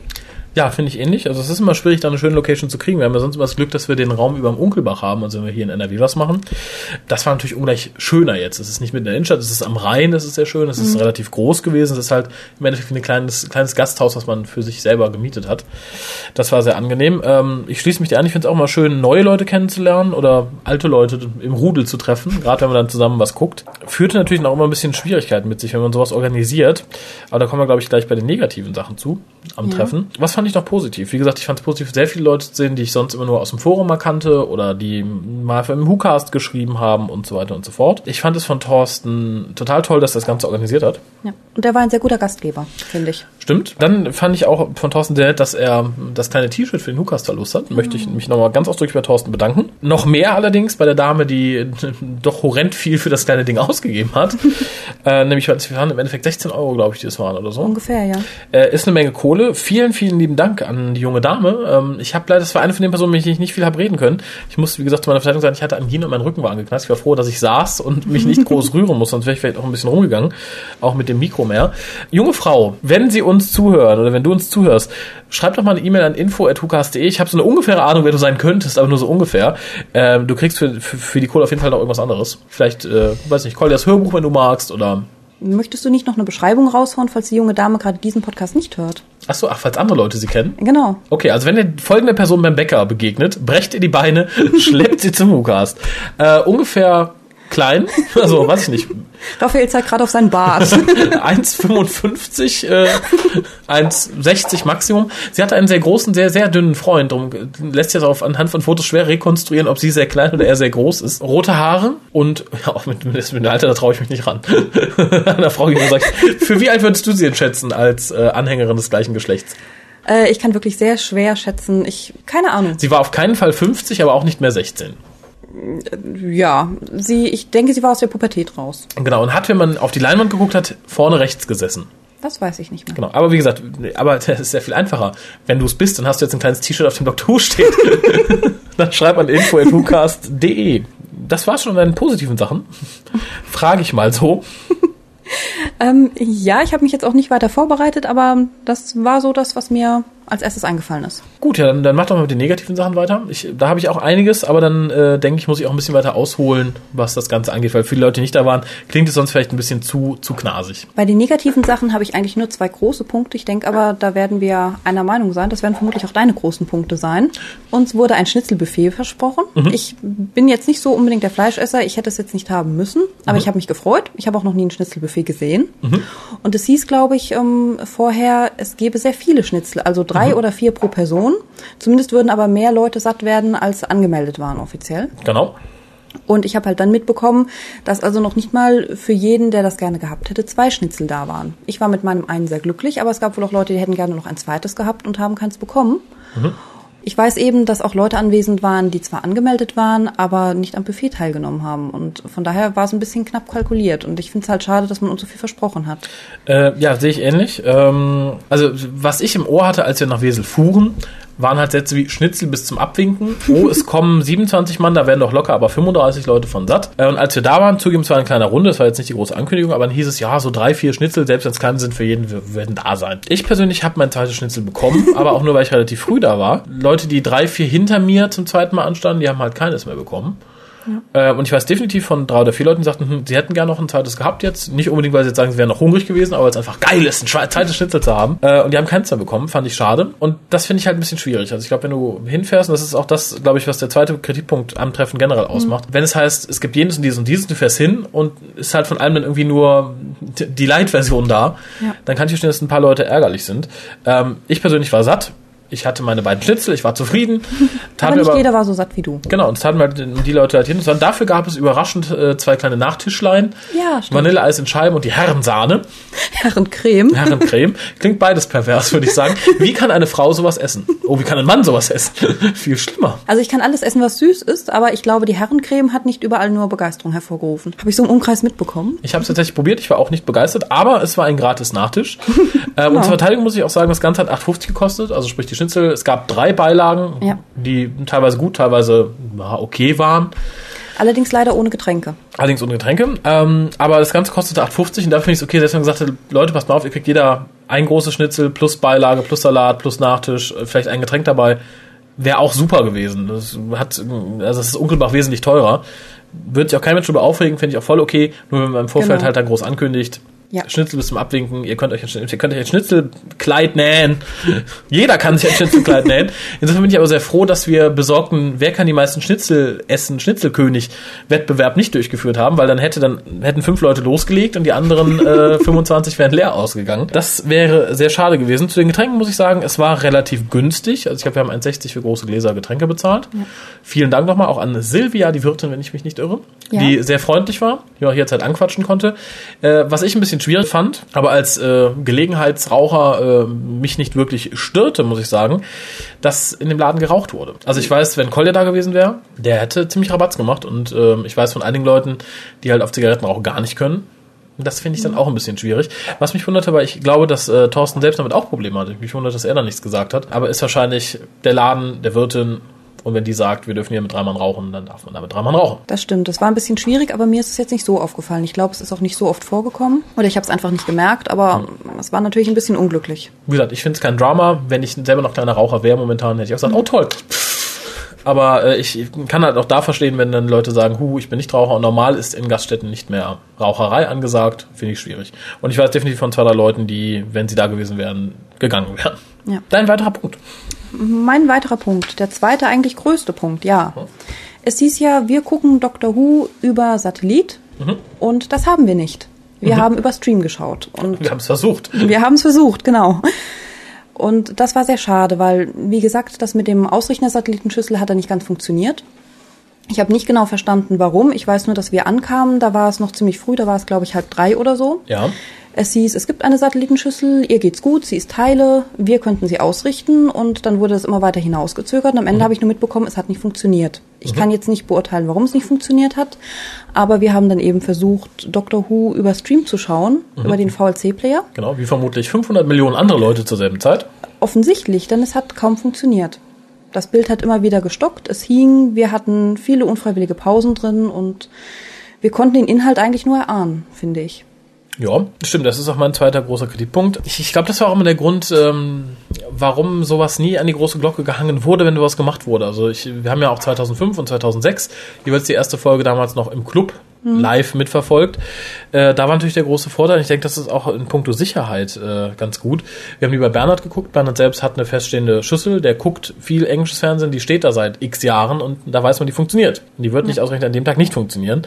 Ja, finde ich ähnlich. Also es ist immer schwierig, da eine schöne Location zu kriegen. Wir haben ja sonst immer das Glück, dass wir den Raum über dem Unkelbach haben, also wenn wir hier in NRW was machen. Das war natürlich ungleich schöner jetzt. Es ist nicht mit in der Innenstadt, es ist am Rhein, das ist sehr schön, es ist relativ groß gewesen. Es ist halt im Endeffekt ein kleines, kleines Gasthaus, was man für sich selber gemietet hat. Das war sehr angenehm. Ähm, ich schließe mich dir an, ich finde es auch mal schön, neue Leute kennenzulernen oder alte Leute im Rudel zu treffen, gerade wenn man dann zusammen was guckt. Führte natürlich auch immer ein bisschen Schwierigkeiten mit sich, wenn man sowas organisiert. Aber da kommen wir, glaube ich, gleich bei den negativen Sachen zu am Treffen. Was fand ich noch positiv? Wie gesagt, ich fand es positiv, sehr viele Leute zu sehen, die ich sonst immer nur aus dem Forum mal kannte oder die mal für im WhoCast geschrieben haben und so weiter und so fort. Ich fand es von Thorsten total toll, dass das Ganze organisiert hat. Ja. Und er war ein sehr guter Gastgeber, finde ich. Stimmt. Dann fand ich auch von Thorsten sehr nett, dass er das kleine T-Shirt für den Lukas verlost hat. Möchte ich mich nochmal ganz ausdrücklich bei Thorsten bedanken. Noch mehr allerdings bei der Dame, die doch horrend viel für das kleine Ding ausgegeben hat. äh, nämlich, wir waren im Endeffekt 16 Euro, glaube ich, die es waren oder so. Ungefähr, ja. Äh, ist eine Menge Kohle. Vielen, vielen lieben Dank an die junge Dame. Ähm, ich habe leider, das war eine von den Personen, mit denen ich nicht viel habe reden können. Ich musste, wie gesagt, zu meiner Verteidigung sagen, ich hatte Angina und mein Rücken war angeknallt. Ich war froh, dass ich saß und mich nicht groß rühren muss, sonst wäre ich vielleicht auch ein bisschen rumgegangen. Auch mit dem Mikro mehr. Junge Frau, wenn Sie uns zuhören oder wenn du uns zuhörst, schreib doch mal eine E-Mail an info.hukas.de. Ich habe so eine ungefähre Ahnung, wer du sein könntest, aber nur so ungefähr. Ähm, du kriegst für, für, für die Kohle auf jeden Fall noch irgendwas anderes. Vielleicht, äh, weiß nicht, call dir das Hörbuch, wenn du magst oder Möchtest du nicht noch eine Beschreibung raushauen, falls die junge Dame gerade diesen Podcast nicht hört? Ach so, ach, falls andere Leute sie kennen. Genau. Okay, also wenn ihr folgende Person beim Bäcker begegnet, brecht ihr die Beine, schleppt sie zum Hukast. Äh, ungefähr klein, also weiß ich nicht, Raphael zeigt gerade auf seinen Bart. 1,55, äh, 1,60 Maximum. Sie hatte einen sehr großen, sehr, sehr dünnen Freund. Darum lässt sich das auf anhand von Fotos schwer rekonstruieren, ob sie sehr klein oder er sehr groß ist. Rote Haare und ja, auch mit, mit dem Alter, da traue ich mich nicht ran. Einer Frau, die mir sagt, für wie alt würdest du sie denn schätzen als äh, Anhängerin des gleichen Geschlechts? äh, ich kann wirklich sehr schwer schätzen. Ich, keine Ahnung. Sie war auf keinen Fall 50, aber auch nicht mehr 16. Ja, sie, ich denke, sie war aus der Pubertät raus. Genau, und hat, wenn man auf die Leinwand geguckt hat, vorne rechts gesessen. Das weiß ich nicht mehr. Genau, aber wie gesagt, aber das ist sehr viel einfacher. Wenn du es bist, dann hast du jetzt ein kleines T-Shirt, auf dem Dr. Who steht. dann schreib an info.hucast.de. Das war's schon an deinen positiven Sachen. Frage ich mal so. Ähm, ja, ich habe mich jetzt auch nicht weiter vorbereitet, aber das war so das, was mir als erstes eingefallen ist. Gut, ja, dann, dann mach doch mal mit den negativen Sachen weiter. Ich, da habe ich auch einiges, aber dann äh, denke ich, muss ich auch ein bisschen weiter ausholen, was das Ganze angeht, weil viele Leute, die nicht da waren, klingt es sonst vielleicht ein bisschen zu, zu knasig. Bei den negativen Sachen habe ich eigentlich nur zwei große Punkte. Ich denke aber, da werden wir einer Meinung sein. Das werden vermutlich auch deine großen Punkte sein. Uns wurde ein Schnitzelbuffet versprochen. Ich bin jetzt nicht so unbedingt der Fleischesser. Ich hätte es jetzt nicht haben müssen, aber ich habe mich gefreut. Ich habe auch noch nie ein Schnitzelbuffet gesehen. Und es hieß, glaube ich, ähm, vorher, es gäbe sehr viele Schnitzel, also drei oder vier pro Person. Zumindest würden aber mehr Leute satt werden, als angemeldet waren offiziell. Genau. Und ich habe halt dann mitbekommen, dass also noch nicht mal für jeden, der das gerne gehabt hätte, zwei Schnitzel da waren. Ich war mit meinem einen sehr glücklich, aber es gab wohl auch Leute, die hätten gerne noch ein zweites gehabt und haben keins bekommen. Ich weiß eben, dass auch Leute anwesend waren, die zwar angemeldet waren, aber nicht am Buffet teilgenommen haben. Und von daher war es ein bisschen knapp kalkuliert. Und ich finde es halt schade, dass man uns so viel versprochen hat. Äh, ja, sehe ich ähnlich. Ähm, also, was ich im Ohr hatte, als wir nach Wesel fuhren, waren halt Sätze wie Schnitzel bis zum Abwinken. Oh, es kommen 27 Mann, da werden doch locker aber 35 Leute von satt. Äh, und als wir da waren, zugeben, es war eine kleine Runde, das war jetzt nicht die große Ankündigung, aber dann hieß es, ja, so drei, vier Schnitzel, selbst wenn es kleine sind, für jeden wir werden da sein. Ich persönlich habe mein zweites Schnitzel bekommen, aber auch nur, weil ich relativ früh da war. Leute, die drei, vier hinter mir zum zweiten Mal anstanden, die haben halt keines mehr bekommen. Äh, und ich weiß definitiv von drei oder vier Leuten, die sagten, hm, sie hätten gerne noch ein zweites gehabt jetzt. Nicht unbedingt, weil sie jetzt sagen, sie wären noch hungrig gewesen, aber es einfach geil ist, ein zweites Schnitzel zu haben. Äh, und die haben keins mehr bekommen, fand ich schade. Und das finde ich halt ein bisschen schwierig. Also ich glaube, wenn du hinfährst, und das ist auch das, glaube ich, was der zweite Kritikpunkt am Treffen generell ausmacht, wenn es heißt, es gibt jenes und dieses und dieses, du fährst hin und ist halt von allem dann irgendwie nur die Light-Version da, Ja. dann kann ich verstehen, dass ein paar Leute ärgerlich sind. Ähm, ich persönlich war satt. Ich hatte meine beiden Schnitzel, ich war zufrieden. Tat Aber mir nicht jeder war so satt wie du. Genau, und das hatten halt die Leute halt hin. Und dafür gab es überraschend äh, zwei kleine Nachtischlein. Ja, stimmt. Vanilleeis in Scheiben und die Herrensahne. Herrencreme. Herrencreme. Klingt beides pervers, würde ich sagen. Wie kann eine Frau sowas essen? Oh, wie kann ein Mann sowas essen? Viel schlimmer. Also ich kann alles essen, was süß ist, aber ich glaube, die Herrencreme hat nicht überall nur Begeisterung hervorgerufen. Habe ich so im Umkreis mitbekommen? Ich habe es tatsächlich probiert, ich war auch nicht begeistert, aber es war ein gratis Nachtisch. ähm, Und Genau. zur Verteidigung muss ich auch sagen, das Ganze hat 8,50 gekostet, also sprich die Schnitzel. Es gab drei Beilagen, Ja. die teilweise gut, teilweise okay waren. Allerdings leider ohne Getränke. Allerdings ohne Getränke. Ähm, aber das Ganze kostete 8,50 und da finde ich es okay, selbst wenn man gesagt hat, Leute, passt mal auf, ihr kriegt jeder ein großes Schnitzel plus Beilage, plus Salat, plus Nachtisch, äh, vielleicht ein Getränk dabei. Wäre auch super gewesen. Das hat, also das ist Unkelbach wesentlich teurer. Wird sich auch kein Mensch darüber aufregen, finde ich auch voll okay. Nur wenn man im Vorfeld Genau. halt dann groß ankündigt, Ja. Schnitzel bis zum Abwinken, ihr könnt euch ein, Schnitzel- ihr könnt euch ein Schnitzelkleid nähen. Jeder kann sich ein Schnitzelkleid nähen. Insofern bin ich aber sehr froh, dass wir besorgten, wer kann die meisten Schnitzel essen, Schnitzelkönig Wettbewerb nicht durchgeführt haben, weil dann hätte dann hätten fünf Leute losgelegt und die anderen äh, 25 wären leer ausgegangen. Das wäre sehr schade gewesen. Zu den Getränken muss ich sagen, es war relativ günstig. Also ich glaube, wir haben 1,60 für große Gläser Getränke bezahlt. Vielen Dank nochmal auch an Silvia, die Wirtin, wenn ich mich nicht irre, Ja. die sehr freundlich war, die auch jederzeit anquatschen konnte. Äh, was ich ein bisschen schwierig fand, aber als äh, Gelegenheitsraucher äh, mich nicht wirklich störte, muss ich sagen, dass in dem Laden geraucht wurde. Also ich weiß, wenn Kolja da gewesen wäre, der hätte ziemlich Rabatz gemacht und ähm, ich weiß von einigen Leuten, die halt auf Zigarettenrauch gar nicht können. Das finde ich dann auch ein bisschen schwierig. Was mich wunderte, weil ich glaube, dass äh, Thorsten selbst damit auch Probleme hatte. Mich wundert, dass er da nichts gesagt hat. Aber ist wahrscheinlich der Laden, der Wirtin. Und wenn die sagt, wir dürfen hier mit drei Mann rauchen, dann darf man da mit drei Mann rauchen. Das stimmt. Das war ein bisschen schwierig, aber mir ist es jetzt nicht so aufgefallen. Ich glaube, es ist auch nicht so oft vorgekommen. Oder ich habe es einfach nicht gemerkt, aber es war natürlich ein bisschen unglücklich. Wie gesagt, ich finde es kein Drama. Wenn ich selber noch kleiner Raucher wäre momentan, hätte ich auch gesagt, oh toll. Aber äh, ich kann halt auch da verstehen, wenn dann Leute sagen, hu, ich bin nicht Raucher. Und normal ist in Gaststätten nicht mehr Raucherei angesagt. Finde ich schwierig. Und ich weiß definitiv von zwei, drei Leuten, die, wenn sie da gewesen wären, gegangen wären. Ja. Dein weiterer Punkt. Mein weiterer Punkt, der zweite eigentlich größte Punkt, ja. Es hieß ja, wir gucken Doctor Who über Satellit und das haben wir nicht. Wir haben über Stream geschaut und Wir haben es versucht. wir haben es versucht, genau. Und das war sehr schade, weil, wie gesagt, das mit dem Ausrichten der Satellitenschüssel hat da nicht ganz funktioniert. Ich habe nicht genau verstanden, warum. Ich weiß nur, dass wir ankamen. Da war es noch ziemlich früh, da war es, glaube ich, halb drei oder so. Ja. Es hieß, es gibt eine Satellitenschüssel, ihr geht's gut, sie ist Teile, wir könnten sie ausrichten und dann wurde das immer weiter hinausgezögert und am Ende habe ich nur mitbekommen, es hat nicht funktioniert. Ich kann jetzt nicht beurteilen, warum es nicht funktioniert hat, aber wir haben dann eben versucht, Doctor Who über Stream zu schauen, über den VLC-Player. Genau, wie vermutlich 500 Millionen andere Leute zur selben Zeit. Offensichtlich, denn es hat kaum funktioniert. Das Bild hat immer wieder gestockt, es hing, wir hatten viele unfreiwillige Pausen drin und wir konnten den Inhalt eigentlich nur erahnen, finde ich. Ja, stimmt, das ist auch mein zweiter großer Kritikpunkt. Ich, ich glaube, das war auch immer der Grund, ähm, warum sowas nie an die große Glocke gehangen wurde, wenn sowas gemacht wurde. Also ich, wir haben ja auch 2005 und 2006 jeweils die erste Folge damals noch im Club live mitverfolgt. Äh, da war natürlich der große Vorteil. Ich denke, das ist auch in puncto Sicherheit äh, ganz gut. Wir haben die bei Bernhard geguckt. Bernhard selbst hat eine feststehende Schüssel. Der guckt viel englisches Fernsehen. Die steht da seit x Jahren und da weiß man, die funktioniert. Und die wird nicht ausgerechnet an dem Tag nicht funktionieren.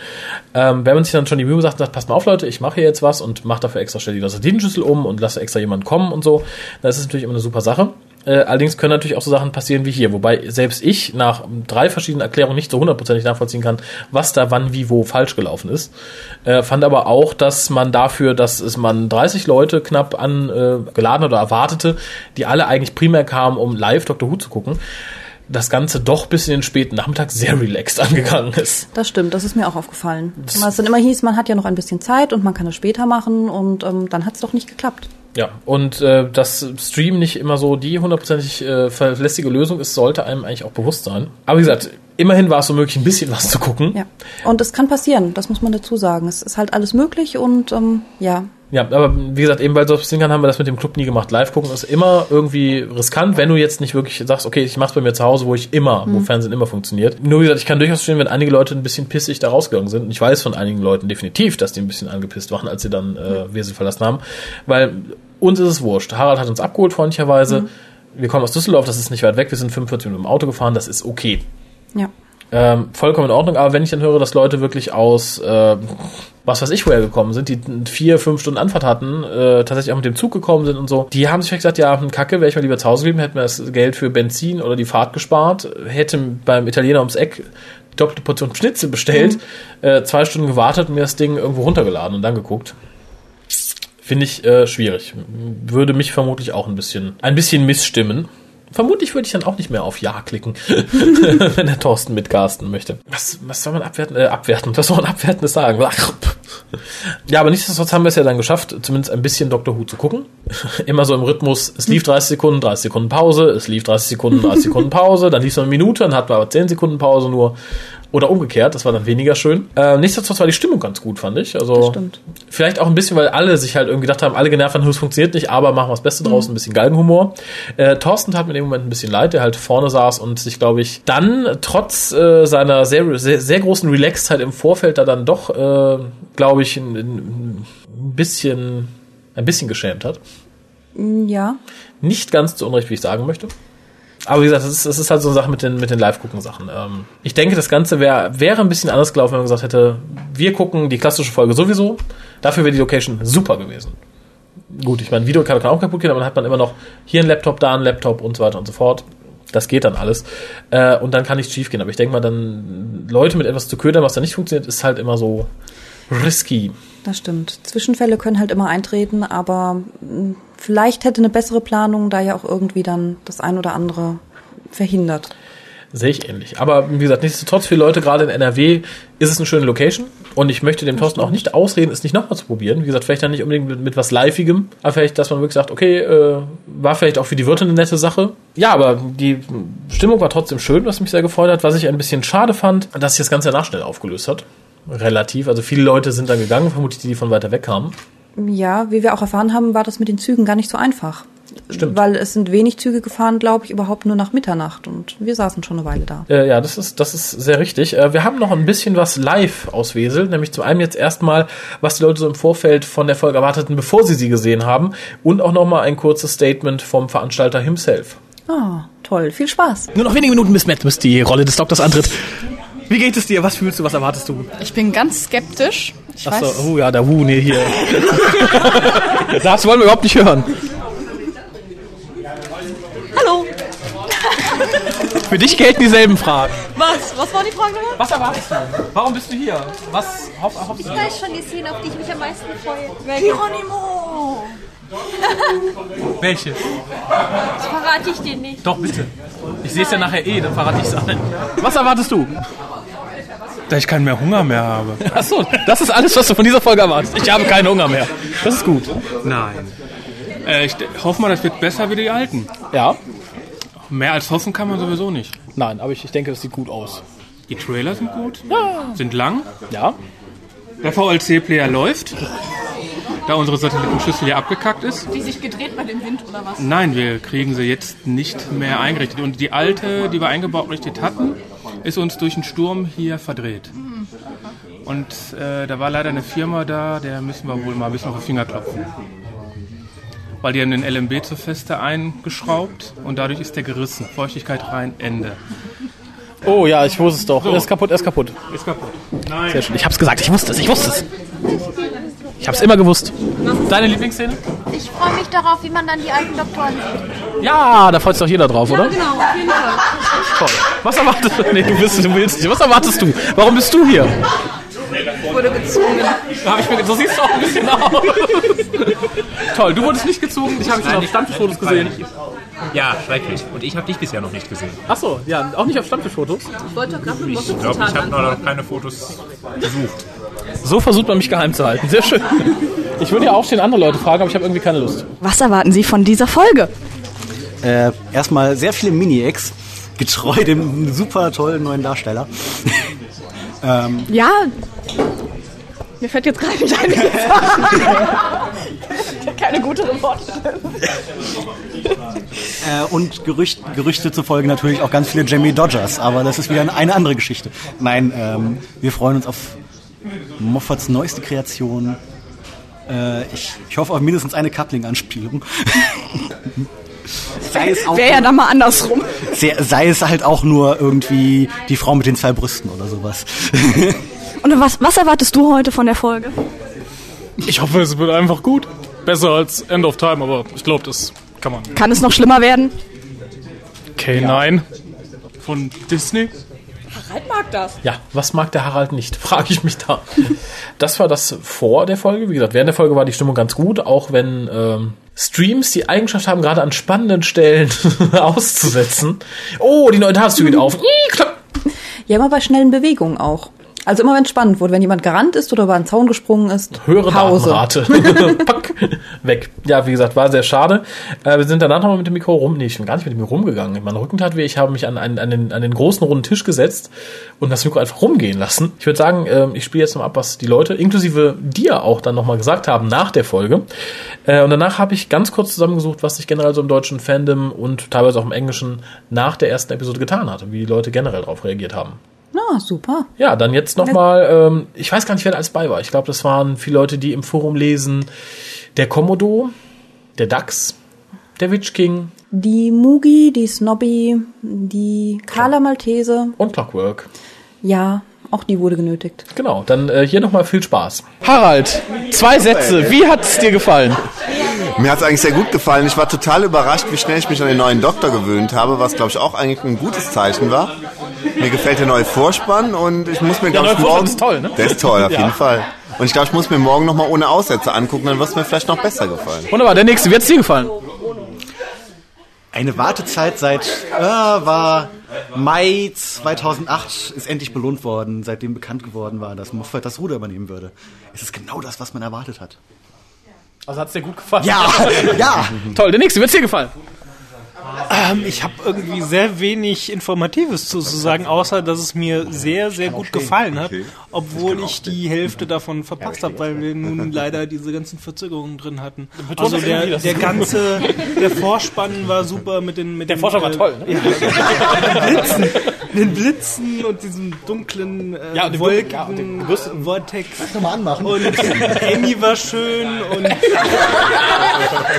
Ähm, wenn man sich dann schon die Mühe sagt sagt, passt mal auf, Leute, ich mache hier jetzt was und mache dafür extra schnell die Satellitenschüssel um und lasse extra jemanden kommen und so, dann ist es natürlich immer eine super Sache. Äh, allerdings können natürlich auch so Sachen passieren wie hier, wobei selbst ich nach drei verschiedenen Erklärungen nicht so hundertprozentig nachvollziehen kann, was da wann, wie, wo falsch gelaufen ist. Äh, fand aber auch, dass man dafür, dass es man 30 Leute knapp an äh, oder erwartete, die alle eigentlich primär kamen, um live Dr. Who zu gucken, das Ganze doch bis in den späten Nachmittag sehr relaxed angegangen ist. Das stimmt, das ist mir auch aufgefallen. Weil es dann immer hieß, man hat ja noch ein bisschen Zeit und man kann es später machen und ähm, dann hat es doch nicht geklappt. Ja, und äh, dass Stream nicht immer so die hundertprozentig äh, verlässliche Lösung ist, sollte einem eigentlich auch bewusst sein. Aber wie gesagt, immerhin war es so möglich, ein bisschen was zu gucken. Ja. Und es kann passieren, das muss man dazu sagen. Es ist halt alles möglich und ähm, ja. Ja, aber wie gesagt, eben weil so passieren kann, haben wir das mit dem Club nie gemacht. Live gucken ist immer irgendwie riskant, wenn du jetzt nicht wirklich sagst, okay, ich mach's bei mir zu Hause, wo ich immer, wo Fernsehen immer funktioniert. Nur wie gesagt, ich kann durchaus verstehen, wenn einige Leute ein bisschen pissig da rausgegangen sind. Und ich weiß von einigen Leuten definitiv, dass die ein bisschen angepisst waren, als sie dann äh, Wesel verlassen haben. Weil uns ist es wurscht. Harald hat uns abgeholt, freundlicherweise. Wir kommen aus Düsseldorf, das ist nicht weit weg. Wir sind 45 Minuten dem Auto gefahren, das ist okay. Ja. Ähm, vollkommen in Ordnung, aber wenn ich dann höre, dass Leute wirklich aus äh, was weiß ich woher gekommen sind, die vier, fünf Stunden Anfahrt hatten, äh, tatsächlich auch mit dem Zug gekommen sind und so, die haben sich vielleicht gesagt, ja, hm, Kacke, wäre ich mal lieber zu Hause geblieben, hätte mir das Geld für Benzin oder die Fahrt gespart, hätte beim Italiener ums Eck die doppelte Portion Schnitzel bestellt, äh, zwei Stunden gewartet und mir das Ding irgendwo runtergeladen und dann geguckt. Finde ich äh, schwierig. Würde mich vermutlich auch ein bisschen, ein bisschen missstimmen. Vermutlich würde ich dann auch nicht mehr auf Ja klicken, wenn der Thorsten mitcasten möchte. Was, was soll man abwerten? Äh, abwerten. Was soll man abwertendes sagen? ja, aber nichtsdestotrotz haben wir es ja dann geschafft, zumindest ein bisschen Doctor Who zu gucken. immer so im Rhythmus, es lief 30 Sekunden, 30 Sekunden Pause, es lief 30 Sekunden, 30 Sekunden Pause, dann lief es noch eine Minute, dann hatten wir aber 10 Sekunden Pause nur. Oder umgekehrt, das war dann weniger schön. Äh, nichtsdestotrotz war die Stimmung ganz gut, fand ich. Also Das stimmt. vielleicht auch ein bisschen, weil alle sich halt irgendwie gedacht haben, alle genervt haben, es funktioniert nicht, aber machen wir das Beste draus, ein bisschen Galgenhumor. Äh, Thorsten tat mir in dem Moment ein bisschen leid, der halt vorne saß und sich, glaube ich, dann trotz äh, seiner sehr, sehr, sehr großen Relaxedheit im Vorfeld da dann doch, äh, glaube ich, ein, ein bisschen, ein bisschen geschämt hat. Ja. Nicht ganz zu Unrecht, wie ich sagen möchte. Aber wie gesagt, das ist, ist halt so eine Sache mit den, mit den Live-Gucken-Sachen. Ähm, ich denke, das Ganze wär, wäre ein bisschen anders gelaufen, wenn man gesagt hätte, wir gucken die klassische Folge sowieso. Dafür wäre die Location super gewesen. Gut, ich meine, Video kann, auch kaputt gehen, aber dann hat man immer noch hier einen Laptop, da einen Laptop und so weiter und so fort. Das geht dann alles. Äh, und dann kann nichts schief gehen. Aber ich denke mal, dann Leute mit etwas zu ködern, was da nicht funktioniert, ist halt immer so risky. Das stimmt. Zwischenfälle können halt immer eintreten, aber mh, vielleicht hätte eine bessere Planung da ja auch irgendwie dann das ein oder andere verhindert. Sehe ich ähnlich. Aber wie gesagt, nichtsdestotrotz für Leute gerade in NRW ist es eine schöne Location und ich möchte dem Thorsten auch nicht ausreden, es nicht nochmal zu probieren. Wie gesagt, vielleicht dann nicht unbedingt mit, mit was Liveigem, aber vielleicht, dass man wirklich sagt, okay, äh, war vielleicht auch für die Wirte eine nette Sache. Ja, aber die Stimmung war trotzdem schön, was mich sehr gefreut hat. Was ich ein bisschen schade fand, dass sich das Ganze danach schnell aufgelöst hat. Relativ. Also viele Leute sind dann gegangen, vermutlich die, die von weiter weg kamen. Ja, wie wir auch erfahren haben, war das mit den Zügen gar nicht so einfach. Stimmt. Weil es sind wenig Züge gefahren, glaube ich, überhaupt nur nach Mitternacht und wir saßen schon eine Weile da. Äh, ja, das ist, das ist sehr richtig. Äh, wir haben noch ein bisschen was live aus Wesel, nämlich zum einen jetzt erstmal, was die Leute so im Vorfeld von der Folge erwarteten, bevor sie sie gesehen haben und auch nochmal ein kurzes Statement vom Veranstalter himself. Ah, toll, viel Spaß. Nur noch wenige Minuten bis Matt bis die Rolle des Doktors antritt. Wie geht es dir? Was fühlst du? Was erwartest du? Ich bin ganz skeptisch. Ich weiß, Achso, oh ja, der Wu, nee, hier. das wollen wir überhaupt nicht hören. Hallo. Für dich gelten dieselben Fragen. Was? Was war die Frage nochmal? Was erwartest du? Warum bist du hier? Was hoff, hoffst du? Ich weiß schon die Szene, auf die ich mich am meisten freue. Hieronimo! Welche? Das verrate ich dir nicht. Doch, bitte. Ich sehe es ja nachher eh, dann verrate ich es allen. Was erwartest du? Da ich keinen mehr Hunger mehr habe. Achso, das ist alles, was du von dieser Folge erwartest. Ich habe keinen Hunger mehr. Das ist gut. Nein. Äh, ich hoffe mal, das wird besser wie die alten. Ja? Mehr als hoffen kann man sowieso nicht. Nein, aber ich, ich denke, das sieht gut aus. Die Trailer sind gut, sind lang. Ja? Der VLC-Player läuft, da unsere Satellitenschüssel ja abgekackt ist. Die sich gedreht bei dem Wind oder was? Nein, wir kriegen sie jetzt nicht mehr eingerichtet. Und die alte, die wir eingebaut richtig hatten, ist uns durch den Sturm hier verdreht. Und äh, da war leider eine Firma da, der müssen wir wohl mal ein bisschen auf den Finger klopfen. Weil die haben den LMB zur Feste eingeschraubt und dadurch ist der gerissen. Feuchtigkeit rein, Ende. Oh ja, ich wusste es doch. Er ist kaputt, er ist kaputt. Ist kaputt. Nein. Sehr schön. Ich hab's gesagt, ich wusste es, ich wusste es. Ich hab's immer gewusst. Deine Lieblingsszene? Ich freue mich darauf, wie man dann die alten Doktoren sieht. Ja, da freut sich doch jeder drauf, oder? Genau, auf jeden Fall. Toll. Was erwartest du? Nee, du, bist, du willst nicht. Was erwartest du? Warum bist du hier? Wurde gezwungen. Da hab ich mir, so siehst du auch ein bisschen aus. Toll, du wurdest nicht gezogen. Ich habe dich auf Stammtischfotos gesehen. Ja, schrecklich. Und ich habe dich bisher noch nicht gesehen. Achso, ja, auch nicht auf Stammtischfotos. Ich wollte gerade mit Ich glaube, ich habe noch keine Fotos gesucht. So versucht man mich geheim zu halten. Sehr schön. Ich würde ja auch stehen andere Leute fragen, aber ich habe irgendwie keine Lust. Was erwarten Sie von dieser Folge? Äh, erstmal sehr viele Mini-Ex, getreu dem super tollen neuen Darsteller. ähm, Ja, mir fällt jetzt gerade nicht ein. Keine gute Worte. äh, und Gerücht, Gerüchte zufolge natürlich auch ganz viele Jamie Dodgers, aber das ist wieder eine, eine andere Geschichte. Nein, ähm, wir freuen uns auf Moffats neueste Kreation. Äh, ich, ich hoffe auf mindestens eine Coupling-Anspielung. sei, es auch, Wäre ja dann mal andersrum. sei, sei es halt auch nur irgendwie die Frau mit den zwei Brüsten oder sowas. Und was, was erwartest du heute von der Folge? Ich hoffe, es wird einfach gut. Besser als End of Time, aber ich glaube, das kann man. Kann es noch schlimmer werden? K9 von Disney. Ja, was mag der Harald nicht, frage ich mich da. Das war das vor der Folge. Wie gesagt, während der Folge war die Stimmung ganz gut, auch wenn ähm, Streams die Eigenschaft haben, gerade an spannenden Stellen auszusetzen. Oh, die neue Tageszüge geht auf. Ja, immer bei schnellen Bewegungen auch. Also immer wenn es spannend wurde, wenn jemand gerannt ist oder über einen Zaun gesprungen ist, Höhere Pause. Datenrate. Pack, weg. Ja, wie gesagt, war sehr schade. Äh, wir sind danach nochmal mit dem Mikro rum. Nee, ich bin gar nicht mit dem Mikro rumgegangen. Mein Rücken tat weh. Ich habe mich an, einen, an, den, an den großen runden Tisch gesetzt und das Mikro einfach rumgehen lassen. Ich würde sagen, ähm, ich spiele jetzt noch ab, was die Leute, inklusive dir auch dann nochmal gesagt haben nach der Folge. Äh, und danach habe ich ganz kurz zusammengesucht, was sich generell so im deutschen Fandom und teilweise auch im Englischen nach der ersten Episode getan hat und wie die Leute generell darauf reagiert haben. Na, super. Ja, dann jetzt nochmal, ähm, ich weiß gar nicht, wer da alles bei war. Ich glaube, das waren viele Leute, die im Forum lesen. Der Komodo, der Dax, der Witch King Die Mugi, die Snobby, die Carla Maltese, und Clockwork. ja, auch die wurde genötigt. Genau, dann äh, hier nochmal viel Spaß. Harald, zwei Sätze. Wie hat es dir gefallen? Mir hat es eigentlich sehr gut gefallen. Ich war total überrascht, wie schnell ich mich an den neuen Doktor gewöhnt habe, was glaube ich auch eigentlich ein gutes Zeichen war. Mir gefällt der neue Vorspann und ich muss mir glaube ich Vorspann morgen ist toll, ne? Der ist toll auf Ja. jeden Fall. Und ich glaube, ich muss mir morgen noch mal ohne Aussätze angucken, dann wird es mir vielleicht noch besser gefallen. Wunderbar, der nächste. Wie hat es dir gefallen? Eine Wartezeit seit äh, war Mai 2008 ist endlich belohnt worden, seitdem bekannt geworden war, dass Moffat das Ruder übernehmen würde. Es ist genau das, was man erwartet hat. Also hat es dir gut gefallen? Ja, ja. Toll, der nächste. Wie hat es dir gefallen? Ähm, ich habe irgendwie sehr wenig Informatives zu, zu sagen, außer dass es mir sehr, sehr gut gefallen hat, obwohl ich die Hälfte davon verpasst habe, weil wir nun leider diese ganzen Verzögerungen drin hatten. Also der, der ganze, der Vorspann war super mit den mit Der den, Vorspann war toll, ne? Ja, Blitzen, den Blitzen und diesem dunklen äh, Ja, und dem wolkigen ja, und gerüsteten- Vortex. Nochmal anmachen. Und Amy war schön und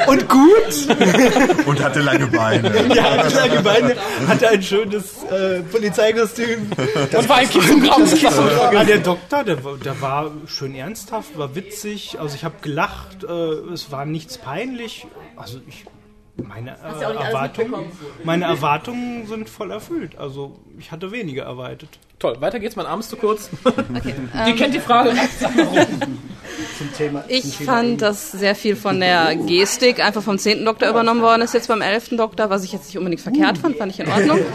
und gut. Und hatte lange Beine. Ja, hatte lange Beine, hatte ein schönes äh, Polizeikostüm. Das war ein Kissengramm. Ja, der Doktor, der, der war schön ernsthaft, war witzig. Also ich habe gelacht, äh, es war nichts peinlich. Also ich, meine äh, Erwartungen, meine Erwartungen sind voll erfüllt. Also ich hatte weniger erwartet. Toll, weiter geht's. Mein Arm ist zu kurz. Die kennt die Frage. Ich fand, dass sehr viel von der Gestik einfach vom 10. Doktor übernommen worden ist, jetzt beim 11. Doktor, was ich jetzt nicht unbedingt verkehrt fand, fand ich in Ordnung.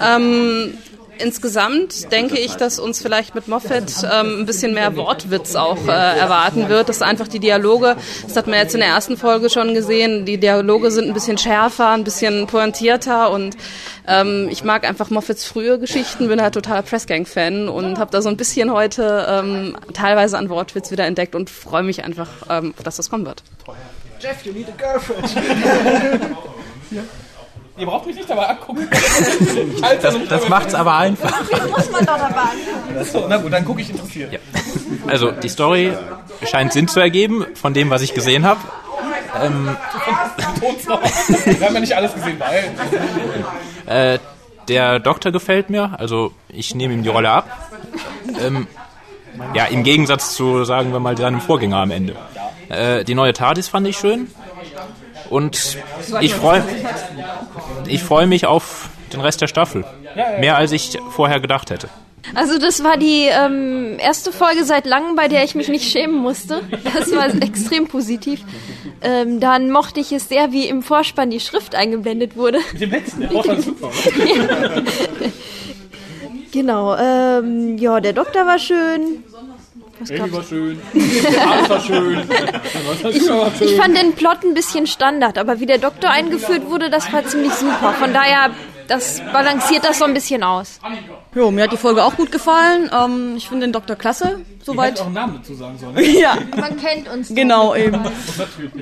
Ähm, insgesamt denke ich, dass uns vielleicht mit Moffat ähm, ein bisschen mehr Wortwitz auch äh, erwarten wird, dass einfach die Dialoge, das hat man jetzt in der ersten Folge schon gesehen, die Dialoge sind ein bisschen schärfer, ein bisschen pointierter und ähm, ich mag einfach Moffats frühe Geschichten, bin halt totaler Pressgang-Fan und habe da so ein bisschen heute ähm, teilweise an Wortwitz wieder entdeckt und freue mich einfach, ähm, dass das kommen wird. Jeff, you need a girlfriend. Ihr braucht mich nicht dabei angucken. Das, das macht's aber einfach. Muss man doch dabei. So, na gut, dann gucke ich interessiert. Also die Story scheint Sinn zu ergeben von dem, was ich gesehen habe. Ähm, Wir haben ja nicht alles gesehen, weil. äh, der Doktor gefällt mir, also ich nehme ihm die Rolle ab. Ähm, ja, im Gegensatz zu, sagen wir mal, seinem Vorgänger am Ende. Äh, die neue TARDIS fand ich schön. Und ich freue ich freu mich auf den Rest der Staffel. Mehr als ich vorher gedacht hätte. Also das war die ähm, erste Folge seit langem, bei der ich mich nicht schämen musste. Das war extrem positiv. Ähm, dann mochte ich es sehr, wie im Vorspann die Schrift eingeblendet wurde. Mit dem letzten, der Vorstand ist super. Genau. Ähm, ja, der Doktor war schön. Was gab's? war schön. Alles war schön. Ich, ich fand den Plot ein bisschen Standard, aber wie der Doktor eingeführt wurde, das war ziemlich super. Von daher, das balanciert das so ein bisschen aus. Jo, mir hat die Folge auch gut gefallen. Ähm, ich finde den Doktor klasse, Ich soweit. hätte auch einen Namen dazu sagen sollen. Ja, Man kennt uns. genau eben.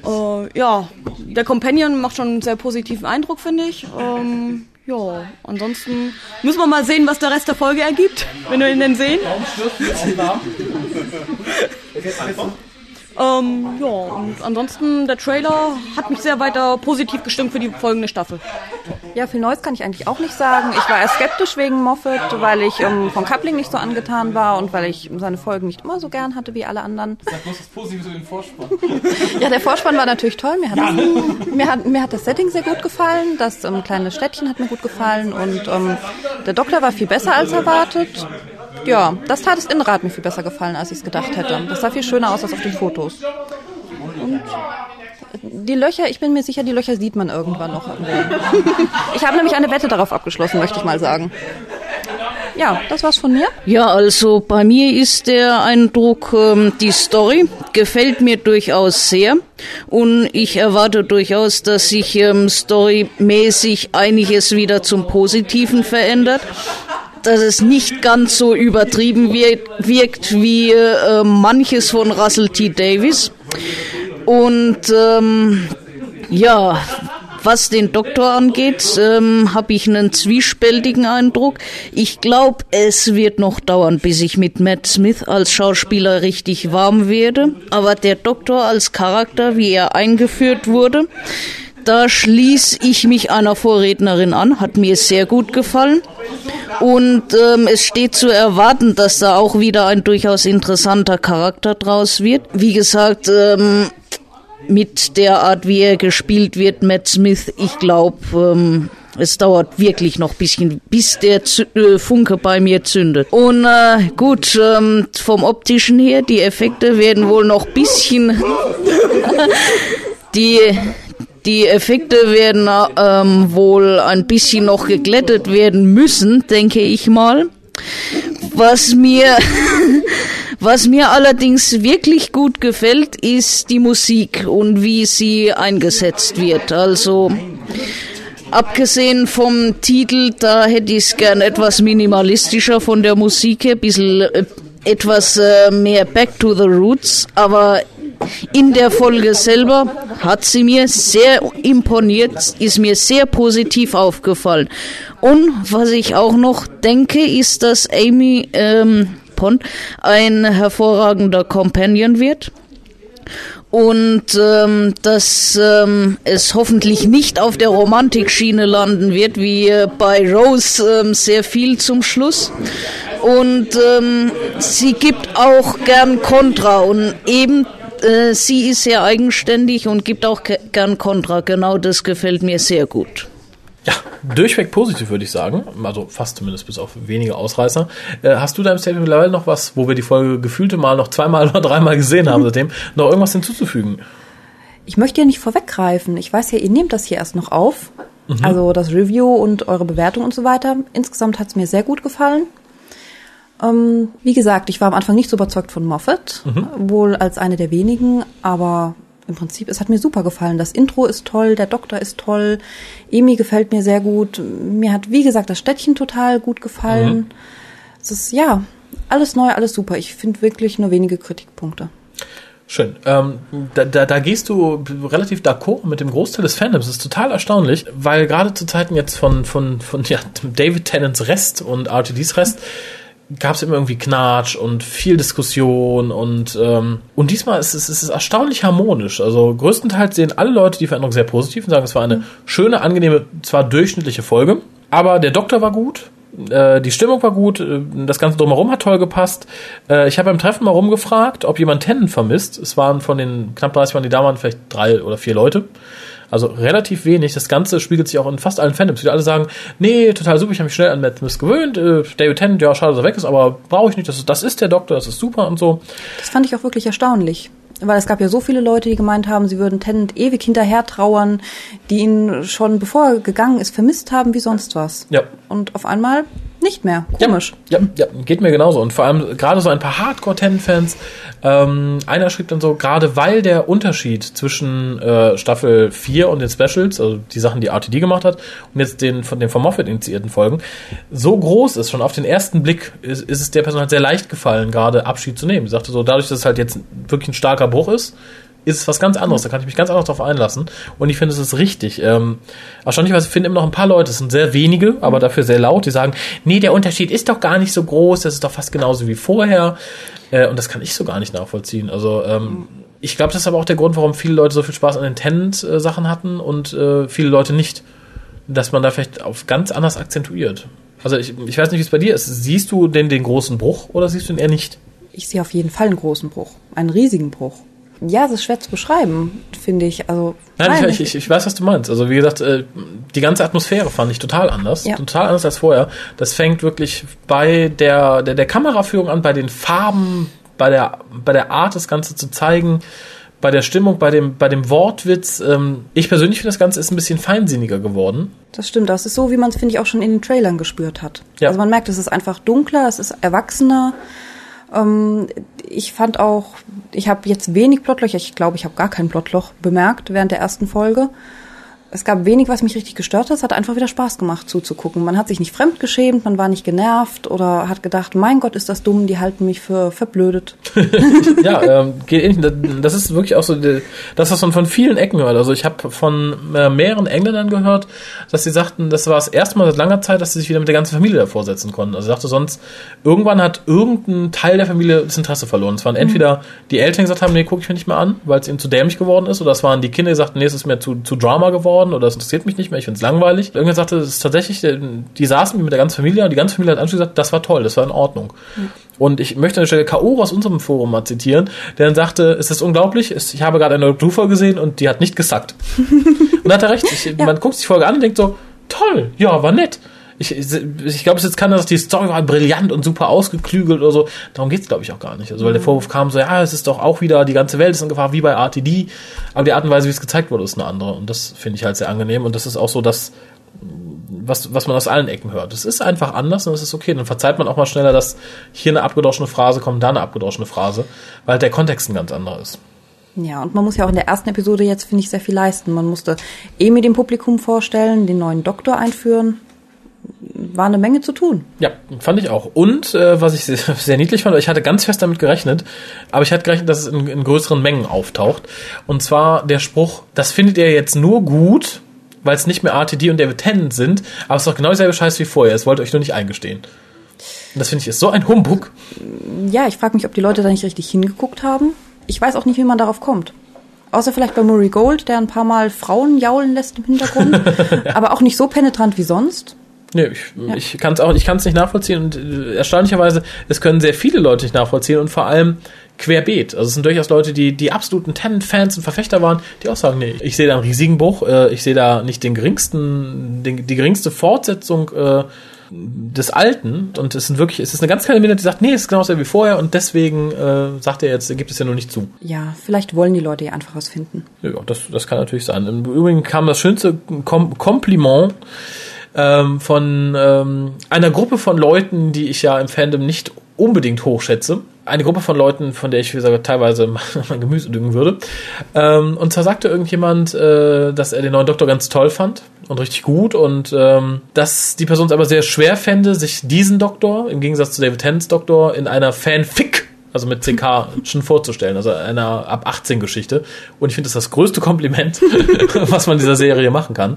Äh, ja, der Companion macht schon einen sehr positiven Eindruck, finde ich. Ähm, ja, ansonsten müssen wir mal sehen, was der Rest der Folge ergibt, wenn wir ihn denn sehen. Ähm, ja, und ansonsten, der Trailer hat mich sehr weiter positiv gestimmt für die folgende Staffel. Ja, viel Neues kann ich eigentlich auch nicht sagen. Ich war erst skeptisch wegen Moffat, weil ich ähm, von Coupling nicht so angetan war und weil ich seine Folgen nicht immer so gern hatte wie alle anderen. Sag bloß das Positive zu den Vorspann. Ja, der Vorspann war natürlich toll. Mir hat, das, mir hat, mir hat das Setting sehr gut gefallen. Das ähm, kleine Städtchen hat mir gut gefallen. Und ähm, der Doktor war viel besser als erwartet. Ja, das tat das Innenrad mir viel besser gefallen, als ich es gedacht hätte. Das sah viel schöner aus als auf den Fotos. Und die Löcher, ich bin mir sicher, die Löcher sieht man irgendwann noch. Ich habe nämlich eine Wette darauf abgeschlossen, möchte ich mal sagen. ja, das war's von mir. Ja, also bei mir ist der Eindruck, ähm, die Story gefällt mir durchaus sehr und ich erwarte durchaus, dass sich ähm, storymäßig einiges wieder zum Positiven verändert. Dass es nicht ganz so übertrieben wirkt, wirkt wie äh, manches von Russell T. Davis. Und ähm, ja, was den Doktor angeht, ähm, habe ich einen zwiespältigen Eindruck. Ich glaube, es wird noch dauern, bis ich mit Matt Smith als Schauspieler richtig warm werde. Aber der Doktor als Charakter, wie er eingeführt wurde, da schließe ich mich einer Vorrednerin an, hat mir sehr gut gefallen. Und ähm, es steht zu erwarten, dass da auch wieder ein durchaus interessanter Charakter draus wird. Wie gesagt, ähm, mit der Art, wie er gespielt wird, Matt Smith, ich glaube, ähm, es dauert wirklich noch ein bisschen, bis der Zü äh, Funke bei mir zündet. Und äh, gut, ähm, vom optischen her, die Effekte werden wohl noch ein bisschen... die, die Effekte werden ähm, wohl ein bisschen noch geglättet werden müssen, denke ich mal. Was mir, was mir allerdings wirklich gut gefällt, ist die Musik und wie sie eingesetzt wird. Also, abgesehen vom Titel, da hätte ich es gern etwas minimalistischer von der Musik her, bisschen äh, etwas äh, mehr Back to the Roots, aber in der Folge selber hat sie mir sehr imponiert, ist mir sehr positiv aufgefallen. Und was ich auch noch denke, ist, dass Amy ähm, Pond ein hervorragender Companion wird und ähm, dass ähm, es hoffentlich nicht auf der Romantikschiene landen wird, wie äh, bei Rose ähm, sehr viel zum Schluss. Und ähm, sie gibt auch gern Kontra und eben äh, sie ist sehr eigenständig und gibt auch gern Kontra. Genau das gefällt mir sehr gut. Ja, durchweg positiv würde ich sagen. Also fast zumindest bis auf wenige Ausreißer. Äh, hast du deinem Statement mittlerweile noch was, wo wir die Folge gefühlte Mal noch zweimal oder dreimal gesehen haben seitdem, noch irgendwas hinzuzufügen? Ich möchte ja nicht vorweggreifen. Ich weiß ja, ihr nehmt das hier erst noch auf. Mhm. Also das Review und eure Bewertung und so weiter. Insgesamt hat es mir sehr gut gefallen. Ähm, wie gesagt, ich war am Anfang nicht so überzeugt von Moffat, mhm. wohl als eine der wenigen, aber im Prinzip, es hat mir super gefallen. Das Intro ist toll, der Doktor ist toll, Emi gefällt mir sehr gut. Mir hat, wie gesagt, das Städtchen total gut gefallen. Mhm. Es ist, ja, alles neu, alles super. Ich finde wirklich nur wenige Kritikpunkte. Schön. Ähm, da, da, da gehst du relativ d'accord mit dem Großteil des Fandoms. Das ist total erstaunlich, weil gerade zu Zeiten jetzt von, von, von ja, David Tennants Rest und RTDs Rest gab es immer irgendwie Knatsch und viel Diskussion und ähm, und diesmal ist es, ist es erstaunlich harmonisch. Also größtenteils sehen alle Leute die Veränderung sehr positiv und sagen, es war eine schöne, angenehme, zwar durchschnittliche Folge, aber der Doktor war gut, äh, die Stimmung war gut, äh, das Ganze drumherum hat toll gepasst. Äh, ich habe beim Treffen mal rumgefragt, ob jemand Tennant vermisst. Es waren von den knapp 30 Mann, die da waren, vielleicht drei oder vier Leute. Also relativ wenig. Das Ganze spiegelt sich auch in fast allen Fandoms. Die alle sagen, nee, total super, ich habe mich schnell an Matt Smith gewöhnt. Äh, David Tennant, ja, schade, dass er weg ist, aber brauche ich nicht. Das ist, das ist der Doktor, das ist super und so. Das fand ich auch wirklich erstaunlich. Weil es gab ja so viele Leute, die gemeint haben, sie würden Tennant ewig hinterher trauern, die ihn schon bevor er gegangen ist vermisst haben wie sonst was. Ja. Und auf einmal nicht mehr. Komisch. Ja, ja, ja, geht mir genauso. Und vor allem gerade so ein paar Hardcore-Ten-Fans. Ähm, einer schrieb dann so, gerade weil der Unterschied zwischen äh, Staffel 4 und den Specials, also die Sachen, die RTD gemacht hat, und jetzt den von den von Moffat initiierten Folgen, so groß ist, schon auf den ersten Blick, ist, ist es der Person halt sehr leicht gefallen, gerade Abschied zu nehmen. Sie sagte so, dadurch, dass es halt jetzt wirklich ein starker Bruch ist, ist es was ganz anderes. Da kann ich mich ganz anders drauf einlassen. Und ich finde, es ist richtig. Ähm, erstaunlicherweise finden immer noch ein paar Leute, es sind sehr wenige, aber dafür sehr laut, die sagen, nee, der Unterschied ist doch gar nicht so groß, das ist doch fast genauso wie vorher. Äh, und das kann ich so gar nicht nachvollziehen. Also, ähm, ich glaube, das ist aber auch der Grund, warum viele Leute so viel Spaß an den Tenant-Sachen hatten und äh, viele Leute nicht. Dass man da vielleicht auf ganz anders akzentuiert. Also ich, ich weiß nicht, wie es bei dir ist. Siehst du denn den großen Bruch oder siehst du ihn eher nicht? Ich sehe auf jeden Fall einen großen Bruch. Einen riesigen Bruch. Ja, es ist schwer zu beschreiben, finde ich. Also, nein, nein ich, ich, ich, weiß, was du meinst. Also wie gesagt, äh, die ganze Atmosphäre fand ich total anders. Ja. Total anders als vorher. Das fängt wirklich bei der, der, der Kameraführung an, bei den Farben, bei der, bei der Art, das Ganze zu zeigen, bei der Stimmung, bei dem, bei dem Wortwitz. Ähm, ich persönlich finde, das Ganze ist ein bisschen feinsinniger geworden. Das stimmt, das ist so, wie man es, finde ich, auch schon in den Trailern gespürt hat. Ja. Also man merkt, es ist einfach dunkler, es ist erwachsener. Ähm, ich fand auch, ich habe jetzt wenig Plotlöcher, ich glaube, ich habe gar kein Plotloch bemerkt während der ersten Folge. Es gab wenig, was mich richtig gestört hat. Es hat einfach wieder Spaß gemacht zuzugucken. Man hat sich nicht fremdgeschämt, man war nicht genervt oder hat gedacht, mein Gott, ist das dumm, die halten mich für verblödet. ja, ähm, geht ähnlich. Das ist wirklich auch so das, was man von vielen Ecken hört. Also ich habe von äh, mehreren Engländern gehört, dass sie sagten, das war das erste Mal seit langer Zeit, dass sie sich wieder mit der ganzen Familie davor setzen konnten. Also ich dachte sonst, irgendwann hat irgendein Teil der Familie das Interesse verloren. Es waren entweder die Eltern, die gesagt haben, nee, gucke ich mir nicht mehr an, weil es ihnen zu dämlich geworden ist, oder es waren die Kinder, die sagten, nee, es ist mir zu, zu Drama geworden oder es interessiert mich nicht mehr, ich finde es langweilig. Irgendwann sagte, es ist tatsächlich, äh, die saßen mit der ganzen Familie und die ganze Familie hat anschließend gesagt, das war toll, das war in Ordnung. Und ich möchte an der Stelle K.O. aus unserem Forum mal zitieren, der dann sagte, es ist unglaublich, ich habe gerade eine Doku gesehen und die hat nicht gesackt. und da hat er recht. Ich, Man guckt sich die Folge an und denkt so, toll, ja, war nett. Ich, ich, glaube, es jetzt kann, dass die Story war brillant und super ausgeklügelt oder so. Darum geht's, glaube ich, auch gar nicht. Also, weil der Vorwurf kam so, ja, es ist doch auch wieder, die ganze Welt ist in Gefahr, wie bei RTD. Aber die Art und Weise, wie es gezeigt wurde, ist eine andere. Und das finde ich halt sehr angenehm. Und das ist auch so das, was, was man aus allen Ecken hört. Es ist einfach anders und es ist okay. Dann verzeiht man auch mal schneller, dass hier eine abgedroschene Phrase kommt, da eine abgedroschene Phrase, weil der Kontext ein ganz anderer ist. Ja, und man muss ja auch in der ersten Episode jetzt, finde ich, sehr viel leisten. Man musste Emi dem Publikum vorstellen, den neuen Doktor einführen. War eine Menge zu tun. Ja, fand ich auch. Und äh, was ich sehr, sehr niedlich fand, ich hatte ganz fest damit gerechnet, aber ich hatte gerechnet, dass es in, in größeren Mengen auftaucht. Und zwar der Spruch, das findet ihr jetzt nur gut, weil es nicht mehr RTD und David Tennant sind, aber es ist doch genau dieselbe Scheiß wie vorher. Es wollt euch nur nicht eingestehen. Und das finde ich ist so ein Humbug. Ja, ich frage mich, ob die Leute da nicht richtig hingeguckt haben. Ich weiß auch nicht, wie man darauf kommt. Außer vielleicht bei Murray Gold, der ein paar Mal Frauen jaulen lässt im Hintergrund. aber auch nicht so penetrant wie sonst. Nee, ich, ich kann es auch, ich kann es nicht nachvollziehen und äh, erstaunlicherweise, es können sehr viele Leute nicht nachvollziehen und vor allem querbeet. Also es sind durchaus Leute, die die absoluten Tenant-Fans und Verfechter waren, die auch sagen, nee, ich sehe da einen riesigen Bruch, äh, ich sehe da nicht den geringsten, den, die geringste Fortsetzung äh, des Alten und es sind wirklich, es ist eine ganz kleine Minute, die sagt, nee, es ist genauso wie vorher und deswegen äh, sagt er jetzt, gibt es ja nur nicht zu. Ja, vielleicht wollen die Leute ja einfach was finden. Ja, das, das kann natürlich sein. Im Übrigen kam das schönste Kom Kompliment ähm, von ähm, einer Gruppe von Leuten, die ich ja im Fandom nicht unbedingt hochschätze. Eine Gruppe von Leuten, von der ich, wie gesagt, teilweise mein Gemüse düngen würde. Ähm, und zwar sagte irgendjemand, äh, dass er den neuen Doktor ganz toll fand und richtig gut und ähm, dass die Person es aber sehr schwer fände, sich diesen Doktor, im Gegensatz zu David Tennants Doktor, in einer Fanfic also mit CK schon vorzustellen, also einer ab 18 Geschichte. Und ich finde das das größte Kompliment, was man dieser Serie machen kann.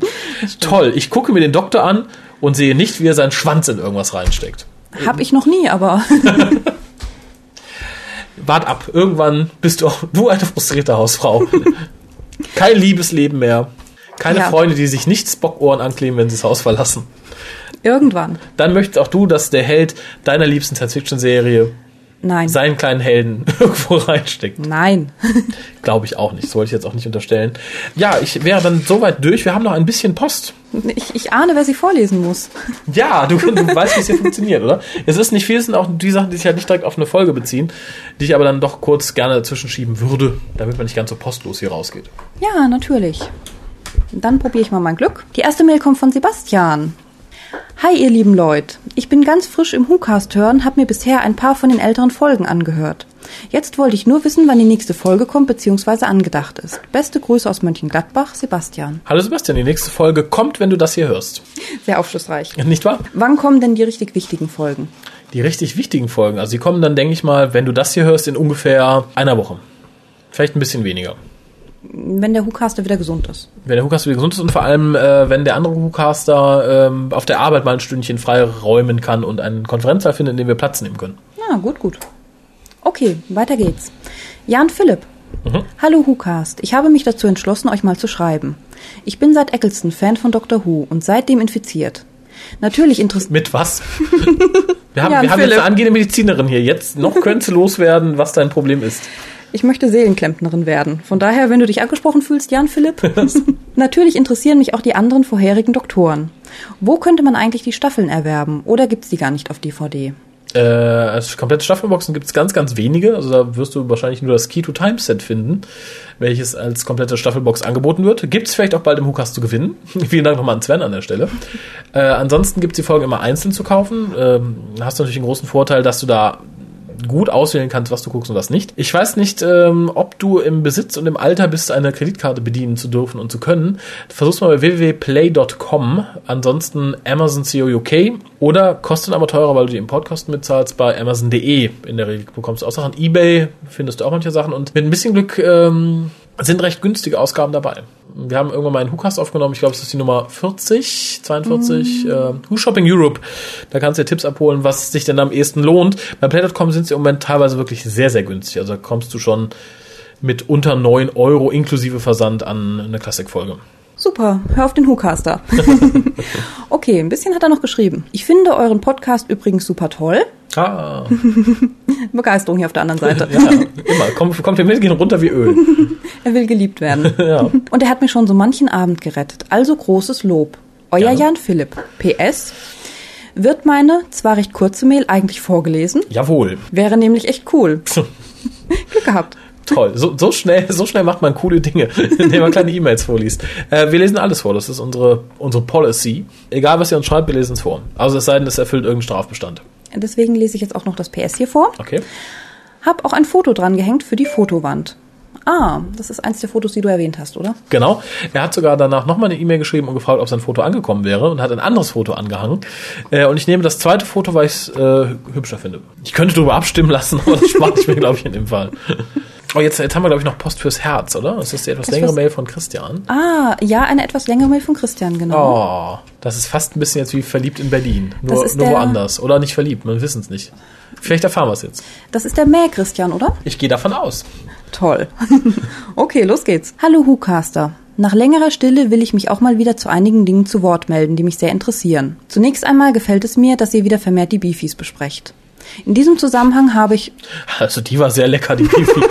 Toll, ich gucke mir den Doktor an und sehe nicht, wie er seinen Schwanz in irgendwas reinsteckt. Hab ich noch nie, aber Wart ab, irgendwann bist du auch du eine frustrierte Hausfrau. Kein Liebesleben mehr. Keine Ja. Freunde, die sich nicht Spockohren ankleben, wenn sie das Haus verlassen. irgendwann. Dann möchtest auch du, dass der Held deiner liebsten Science-Fiction-Serie Nein. seinen kleinen Helden irgendwo reinsteckt. Nein. Glaube ich auch nicht. Das wollte ich jetzt auch nicht unterstellen. Ja, ich wäre dann soweit durch. Wir haben noch ein bisschen Post. Ich, ich ahne, wer sie vorlesen muss. Ja, du, du weißt, wie es hier funktioniert, oder? Es ist nicht viel, es sind auch die Sachen, die sich halt nicht direkt auf eine Folge beziehen, die ich aber dann doch kurz gerne dazwischen schieben würde, damit man nicht ganz so postlos hier rausgeht. Ja, natürlich. Dann probiere ich mal mein Glück. Die erste Mail kommt von Sebastian. Hi, ihr lieben Leute. Ich bin ganz frisch im WhoCast hören, habe mir bisher ein paar von den älteren Folgen angehört. Jetzt wollte ich nur wissen, wann die nächste Folge kommt bzw. angedacht ist. Beste Grüße aus Mönchengladbach, Sebastian. Hallo Sebastian, die nächste Folge kommt, wenn du das hier hörst. Sehr aufschlussreich. Nicht wahr? Wann kommen denn die richtig wichtigen Folgen? Die richtig wichtigen Folgen, also die kommen dann, denke ich mal, wenn du das hier hörst, in ungefähr einer Woche. Vielleicht ein bisschen weniger. Wenn der WhoCaster wieder gesund ist. Wenn der Hookcaster wieder gesund ist und vor allem, äh, wenn der andere Hookcaster ähm, auf der Arbeit mal ein Stündchen frei räumen kann und einen Konferenzsaal findet, in dem wir Platz nehmen können. Ja, gut, gut. Okay, weiter geht's. Jan Philipp. Mhm. Hallo WhoCast. Ich habe mich dazu entschlossen, euch mal zu schreiben. Ich bin seit Eccleston Fan von Doctor Who und seitdem infiziert. Natürlich interessiert. Mit was? Wir haben, Jan wir haben jetzt eine angehende Medizinerin hier. Jetzt noch könntest du loswerden, was dein Problem ist. Ich möchte Seelenklempnerin werden. Von daher, wenn du dich angesprochen fühlst, Jan Philipp. Natürlich interessieren mich auch die anderen vorherigen Doktoren. Wo könnte man eigentlich die Staffeln erwerben? Oder gibt's die gar nicht auf DVD? Äh, als komplette Staffelboxen gibt es ganz, ganz wenige. Also da wirst du wahrscheinlich nur das Key to Time Set finden, welches als komplette Staffelbox angeboten wird. Gibt es vielleicht auch bald im Hukas zu gewinnen. Vielen Dank nochmal an Sven an der Stelle. Äh, ansonsten gibt es die Folgen immer einzeln zu kaufen. Ähm, hast du natürlich den großen Vorteil, dass du da gut auswählen kannst, was du guckst und was nicht. Ich weiß nicht, ähm, ob du im Besitz und im Alter bist, eine Kreditkarte bedienen zu dürfen und zu können. Versuch's mal bei www.play.com, ansonsten Amazon CO UK oder kostet aber teurer, weil du die Importkosten mitzahlst bei Amazon.de. In der Regel bekommst du auch Sachen. Ebay findest du auch manche Sachen und mit ein bisschen Glück ähm, sind recht günstige Ausgaben dabei. Wir haben irgendwann mal einen WhoCast aufgenommen, ich glaube, es ist die Nummer 40, 42, mm. äh, Who Shopping Europe. Da kannst du dir Tipps abholen, was sich denn am ehesten lohnt. Bei Play.com sind sie im Moment teilweise wirklich sehr, sehr günstig. Also da kommst du schon mit unter 9 Euro inklusive Versand an eine Klassikfolge. Super, hör auf den WhoCaster. okay, ein bisschen hat er noch geschrieben. Ich finde euren Podcast übrigens super toll. Ah. Begeisterung hier auf der anderen Seite. ja, immer. Hier mit, gehen runter wie Öl. er will geliebt werden. ja. Und er hat mir schon so manchen Abend gerettet. Also großes Lob. Euer Gerne. Jan Philipp. PS. Wird meine, zwar recht kurze Mail eigentlich vorgelesen? Jawohl. Wäre nämlich echt cool. Glück gehabt. Toll, so, so schnell, so schnell macht man coole Dinge, indem man kleine E-Mails vorliest. Äh, wir lesen alles vor, das ist unsere, unsere Policy. Egal was ihr uns schreibt, wir lesen es vor. Also es sei denn, es erfüllt irgendeinen Strafbestand. Deswegen lese ich jetzt auch noch das PS hier vor. Okay. Hab auch ein Foto dran gehängt für die Fotowand. Ah, das ist eins der Fotos, die du erwähnt hast, oder? Genau. Er hat sogar danach nochmal eine E-Mail geschrieben und gefragt, ob sein Foto angekommen wäre und hat ein anderes Foto angehangen. Äh, und ich nehme das zweite Foto, weil ich es äh, hübscher finde. Ich könnte darüber abstimmen lassen, aber das spart ich mir, glaube ich, in dem Fall. Oh, jetzt, jetzt haben wir, glaube ich, noch Post fürs Herz, oder? Das ist die etwas Das längere Mail von Christian. Ah, ja, eine etwas längere Mail von Christian, genau. Oh, das ist fast ein bisschen jetzt wie verliebt in Berlin. Nur, nur der- woanders. Oder nicht verliebt, wir wissen es nicht. Vielleicht erfahren wir es jetzt. Das ist der Mäh Christian, oder? Ich gehe davon aus. Toll. okay, los geht's. Hallo Hucaster. Nach längerer Stille will ich mich auch mal wieder zu einigen Dingen zu Wort melden, die mich sehr interessieren. Zunächst einmal gefällt es mir, dass ihr wieder vermehrt die Beefies besprecht. In diesem Zusammenhang habe ich Also die war sehr lecker, die Pifi.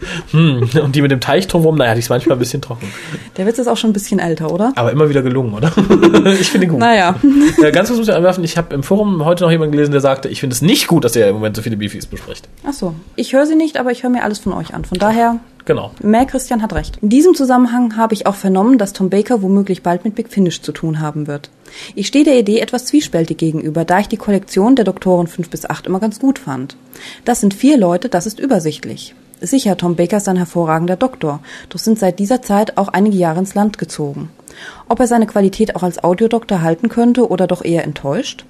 hm, und die mit dem Teich drumherum, naja, die ist manchmal ein bisschen trocken. Der Witz ist auch schon ein bisschen älter, oder? Aber immer wieder gelungen, oder? ich finde ihn gut. Naja. Äh, ganz kurz muss ich anwerfen, ich habe im Forum heute noch jemanden gelesen, der sagte, ich finde es nicht gut, dass ihr im Moment so viele Beefies bespricht. Ach so. Ich höre sie nicht, aber ich höre mir alles von euch an. Von daher, Genau. Mäh Christian hat recht. In diesem Zusammenhang habe ich auch vernommen, dass Tom Baker womöglich bald mit Big Finish zu tun haben wird. Ich stehe der Idee etwas zwiespältig gegenüber, da ich die Kollektion der Doktoren 5 bis 8 immer ganz gut fand. Das sind vier Leute, das ist übersichtlich. Sicher, Tom Baker ist ein hervorragender Doktor, doch sind seit dieser Zeit auch einige Jahre ins Land gezogen. Ob er seine Qualität auch als Audiodoktor halten könnte oder doch eher enttäuscht?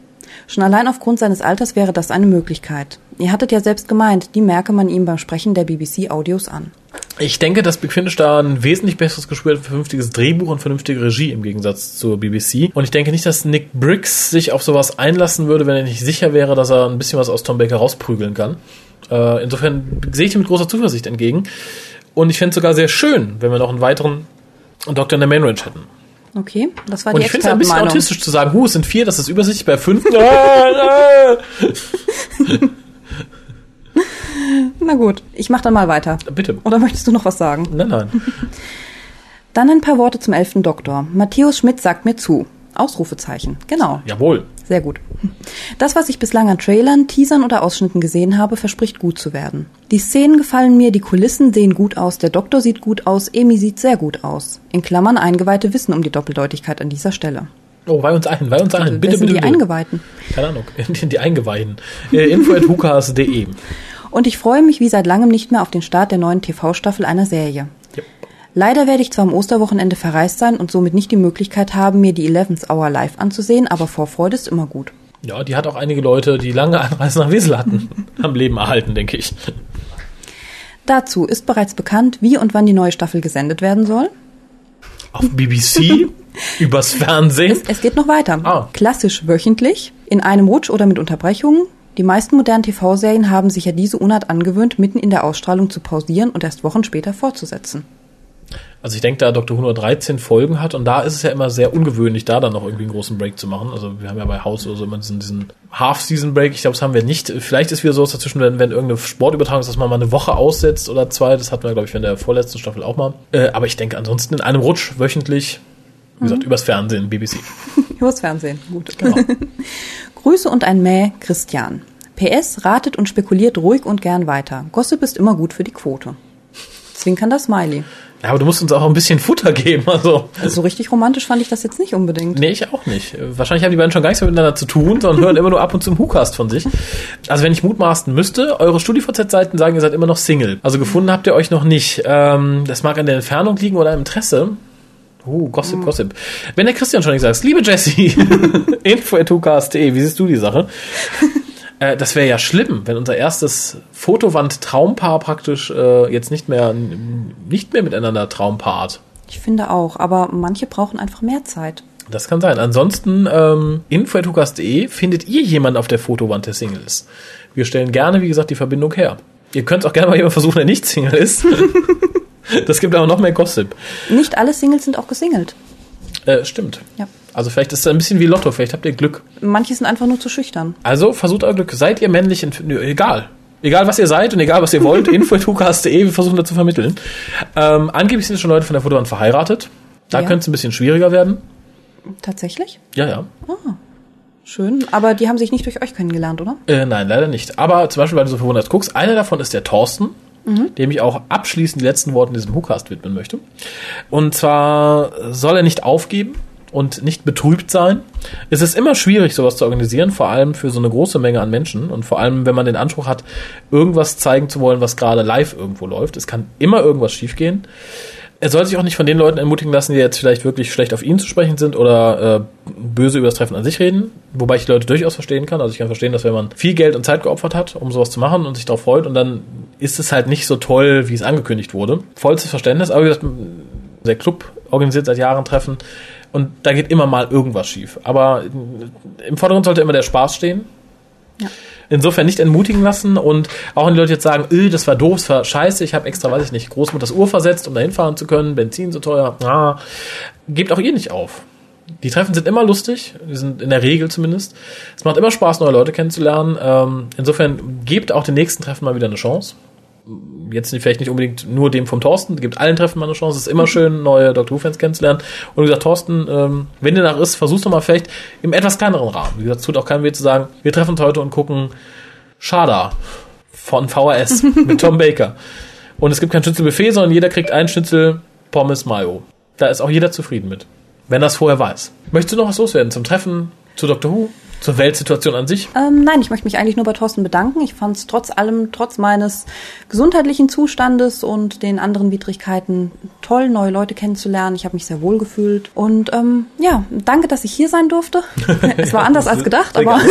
Schon allein aufgrund seines Alters wäre das eine Möglichkeit. Ihr hattet ja selbst gemeint, die merke man ihm beim Sprechen der BBC-Audios an. Ich denke, dass Big Finish da ein wesentlich besseres Gespür hat für vernünftiges Drehbuch und vernünftige Regie im Gegensatz zur BBC. Und ich denke nicht, dass Nick Briggs sich auf sowas einlassen würde, wenn er nicht sicher wäre, dass er ein bisschen was aus Tom Baker rausprügeln kann. Äh, insofern sehe ich dem mit großer Zuversicht entgegen. Und ich fände es sogar sehr schön, wenn wir noch einen weiteren Doktor in der Main Range hätten. Okay, das war Und die ich finde es ein bisschen autistisch zu sagen, hu, es sind vier, das ist übersichtlich bei fünf. Na gut, ich mach dann mal weiter. Bitte. Oder möchtest du noch was sagen? Nein, nein. Dann ein paar Worte zum elften Doktor. Matthäus Schmidt sagt mir zu. Ausrufezeichen. Genau. Jawohl. Sehr gut. Das, was ich bislang an Trailern, Teasern oder Ausschnitten gesehen habe, verspricht gut zu werden. Die Szenen gefallen mir, die Kulissen sehen gut aus, der Doktor sieht gut aus, Emi sieht sehr gut aus. In Klammern Eingeweihte wissen um die Doppeldeutigkeit an dieser Stelle. Oh, weih uns ein, weih uns ein. Bitte, bitte, die. Eingeweihten? Keine Ahnung. Die, die Eingeweihten. Äh, info at hukas.de. Und ich freue mich wie seit langem nicht mehr auf den Start der neuen TV-Staffel einer Serie. Leider werde ich zwar am Osterwochenende verreist sein und somit nicht die Möglichkeit haben, mir die 11th Hour live anzusehen, aber Vorfreude ist immer gut. Ja, die hat auch einige Leute, die lange Anreise nach Wesel hatten, am Leben erhalten, denke ich. Dazu ist bereits bekannt, wie und wann die neue Staffel gesendet werden soll. Auf BBC, übers Fernsehen. Es, es geht noch weiter. Ah. Klassisch wöchentlich, in einem Rutsch oder mit Unterbrechungen. Die meisten modernen TV-Serien haben sich ja diese Unart angewöhnt, mitten in der Ausstrahlung zu pausieren und erst Wochen später fortzusetzen. Also ich denke, da Dr. Who nur 13 Folgen hat und da ist es ja immer sehr ungewöhnlich, da dann noch irgendwie einen großen Break zu machen. Also wir haben ja bei House oder so immer diesen, diesen Half-Season-Break. Ich glaube, das haben wir nicht. Vielleicht ist wieder so was dazwischen, wenn, wenn irgendeine Sportübertragung ist, dass man mal eine Woche aussetzt oder zwei. Das hatten wir, glaube ich, in der vorletzten Staffel auch mal. Äh, aber ich denke ansonsten in einem Rutsch wöchentlich, wie gesagt, übers Fernsehen, BBC. Übers Fernsehen, gut. Grüße und ein Mäh, Christian. PS, ratet und spekuliert ruhig und gern weiter. Gossip ist immer gut für die Quote. Zwinkern das Smiley. Ja, aber du musst uns auch ein bisschen Futter geben. Also. So richtig romantisch fand ich das jetzt nicht unbedingt. Nee, ich auch nicht. Wahrscheinlich haben die beiden schon gar nichts mehr miteinander zu tun, sondern hören immer nur ab und zu im Hookast von sich. Also wenn ich mutmaßen müsste, eure StudiVZ-Seiten sagen, ihr seid immer noch Single. Also gefunden habt ihr euch noch nicht. Ähm, das mag an der Entfernung liegen oder im Interesse. Uh, Gossip, Gossip. Wenn der Christian schon nicht sagt, liebe Jessie, info at hookast.de, wie siehst du die Sache? Äh, das wäre ja schlimm, wenn unser erstes Fotowand-Traumpaar praktisch äh, jetzt nicht mehr, nicht mehr miteinander traumpaart. Ich finde auch, aber manche brauchen einfach mehr Zeit. Das kann sein. Ansonsten, ähm, info.hukas.de findet ihr jemanden auf der Fotowand der Singles. Wir stellen gerne, wie gesagt, die Verbindung her. Ihr könnt auch gerne mal jemanden versuchen, der nicht Single ist. das gibt aber noch mehr Gossip. Nicht alle Singles sind auch gesingelt. Äh, stimmt. Ja. Also vielleicht ist es ein bisschen wie Lotto, vielleicht habt ihr Glück. Manche sind einfach nur zu schüchtern. Also versucht euer Glück. Seid ihr männlich? Nö, egal. Egal, was ihr seid und egal, was ihr wollt, info.hukas.de, wir versuchen das zu vermitteln. Ähm, angeblich sind schon Leute von der Fotowand verheiratet. Da Ja. könnte es ein bisschen schwieriger werden. Tatsächlich? Ja, ja. Schön. Aber die haben sich nicht durch euch kennengelernt, oder? Äh, nein, leider nicht. Aber zum Beispiel, weil du so verwundert guckst, einer davon ist der Thorsten, Mhm. dem ich auch abschließend die letzten Worte in diesem Hookast widmen möchte. Und zwar soll er nicht aufgeben und nicht betrübt sein. Es ist immer schwierig, sowas zu organisieren, vor allem für so eine große Menge an Menschen und vor allem, wenn man den Anspruch hat, irgendwas zeigen zu wollen, was gerade live irgendwo läuft. Es kann immer irgendwas schiefgehen. Er soll sich auch nicht von den Leuten ermutigen lassen, die jetzt vielleicht wirklich schlecht auf ihn zu sprechen sind oder äh, böse über das Treffen an sich reden. Wobei ich die Leute durchaus verstehen kann. Also ich kann verstehen, dass wenn man viel Geld und Zeit geopfert hat, um sowas zu machen und sich darauf freut und dann ist es halt nicht so toll, wie es angekündigt wurde. Vollstes Verständnis. Aber wie gesagt, der Club organisiert seit Jahren Treffen und da geht immer mal irgendwas schief. Aber im Vordergrund sollte immer der Spaß stehen. Insofern nicht entmutigen lassen und auch wenn die Leute jetzt sagen, öh, das war doof, das war scheiße, ich habe extra, weiß ich nicht, Großmutters Uhr versetzt, um dahin fahren zu können, Benzin so teuer, ah, gebt auch ihr nicht auf. Die Treffen sind immer lustig, die sind in der Regel zumindest. Es macht immer Spaß, neue Leute kennenzulernen. Ähm, insofern gebt auch den nächsten Treffen mal wieder eine Chance. Jetzt nicht, vielleicht nicht unbedingt nur dem vom Thorsten, gebt allen Treffen mal eine Chance. Es ist immer schön, neue Doctor Who-Fans kennenzulernen. Und wie gesagt, Thorsten, ähm, wenn dir nach ist, versuch's doch mal vielleicht im etwas kleineren Rahmen. Wie gesagt, es tut auch keinem weh zu sagen, wir treffen uns heute und gucken Schada von VHS mit Tom Baker. Und es gibt kein Schnitzelbuffet, sondern jeder kriegt ein Schnitzel Pommes Mayo. Da ist auch jeder zufrieden mit. Wenn er es vorher weiß. Möchtest du noch was loswerden zum Treffen, zu Doctor Who, zur Weltsituation an sich? Ähm, nein, ich möchte mich eigentlich nur bei Thorsten bedanken. Ich fand es trotz allem, trotz meines gesundheitlichen Zustandes und den anderen Widrigkeiten toll, neue Leute kennenzulernen. Ich habe mich sehr wohl gefühlt. Und ähm, ja, danke, dass ich hier sein durfte. es war anders als gedacht, aber.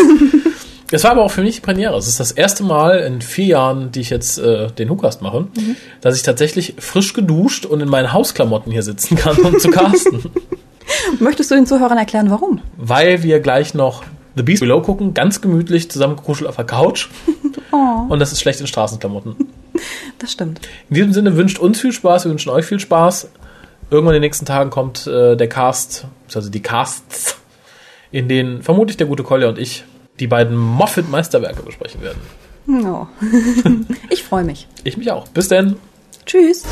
Es war aber auch für mich die Premiere. Es ist das erste Mal in vier Jahren, die ich jetzt äh, den Hookast mache, Mhm. dass ich tatsächlich frisch geduscht und in meinen Hausklamotten hier sitzen kann, um zu casten. möchtest du den Zuhörern erklären, warum? Weil wir gleich noch The Beast Below gucken, ganz gemütlich zusammengekuschelt auf der Couch. Oh, Und das ist schlecht in Straßenklamotten. das stimmt. In diesem Sinne wünscht uns viel Spaß, wir wünschen euch viel Spaß. Irgendwann in den nächsten Tagen kommt äh, der Cast, also die Casts, in denen vermutlich der gute Kolja und ich die beiden Moffat-Meisterwerke besprechen werden. Oh. ich freue mich. Ich mich auch. Bis denn. Tschüss.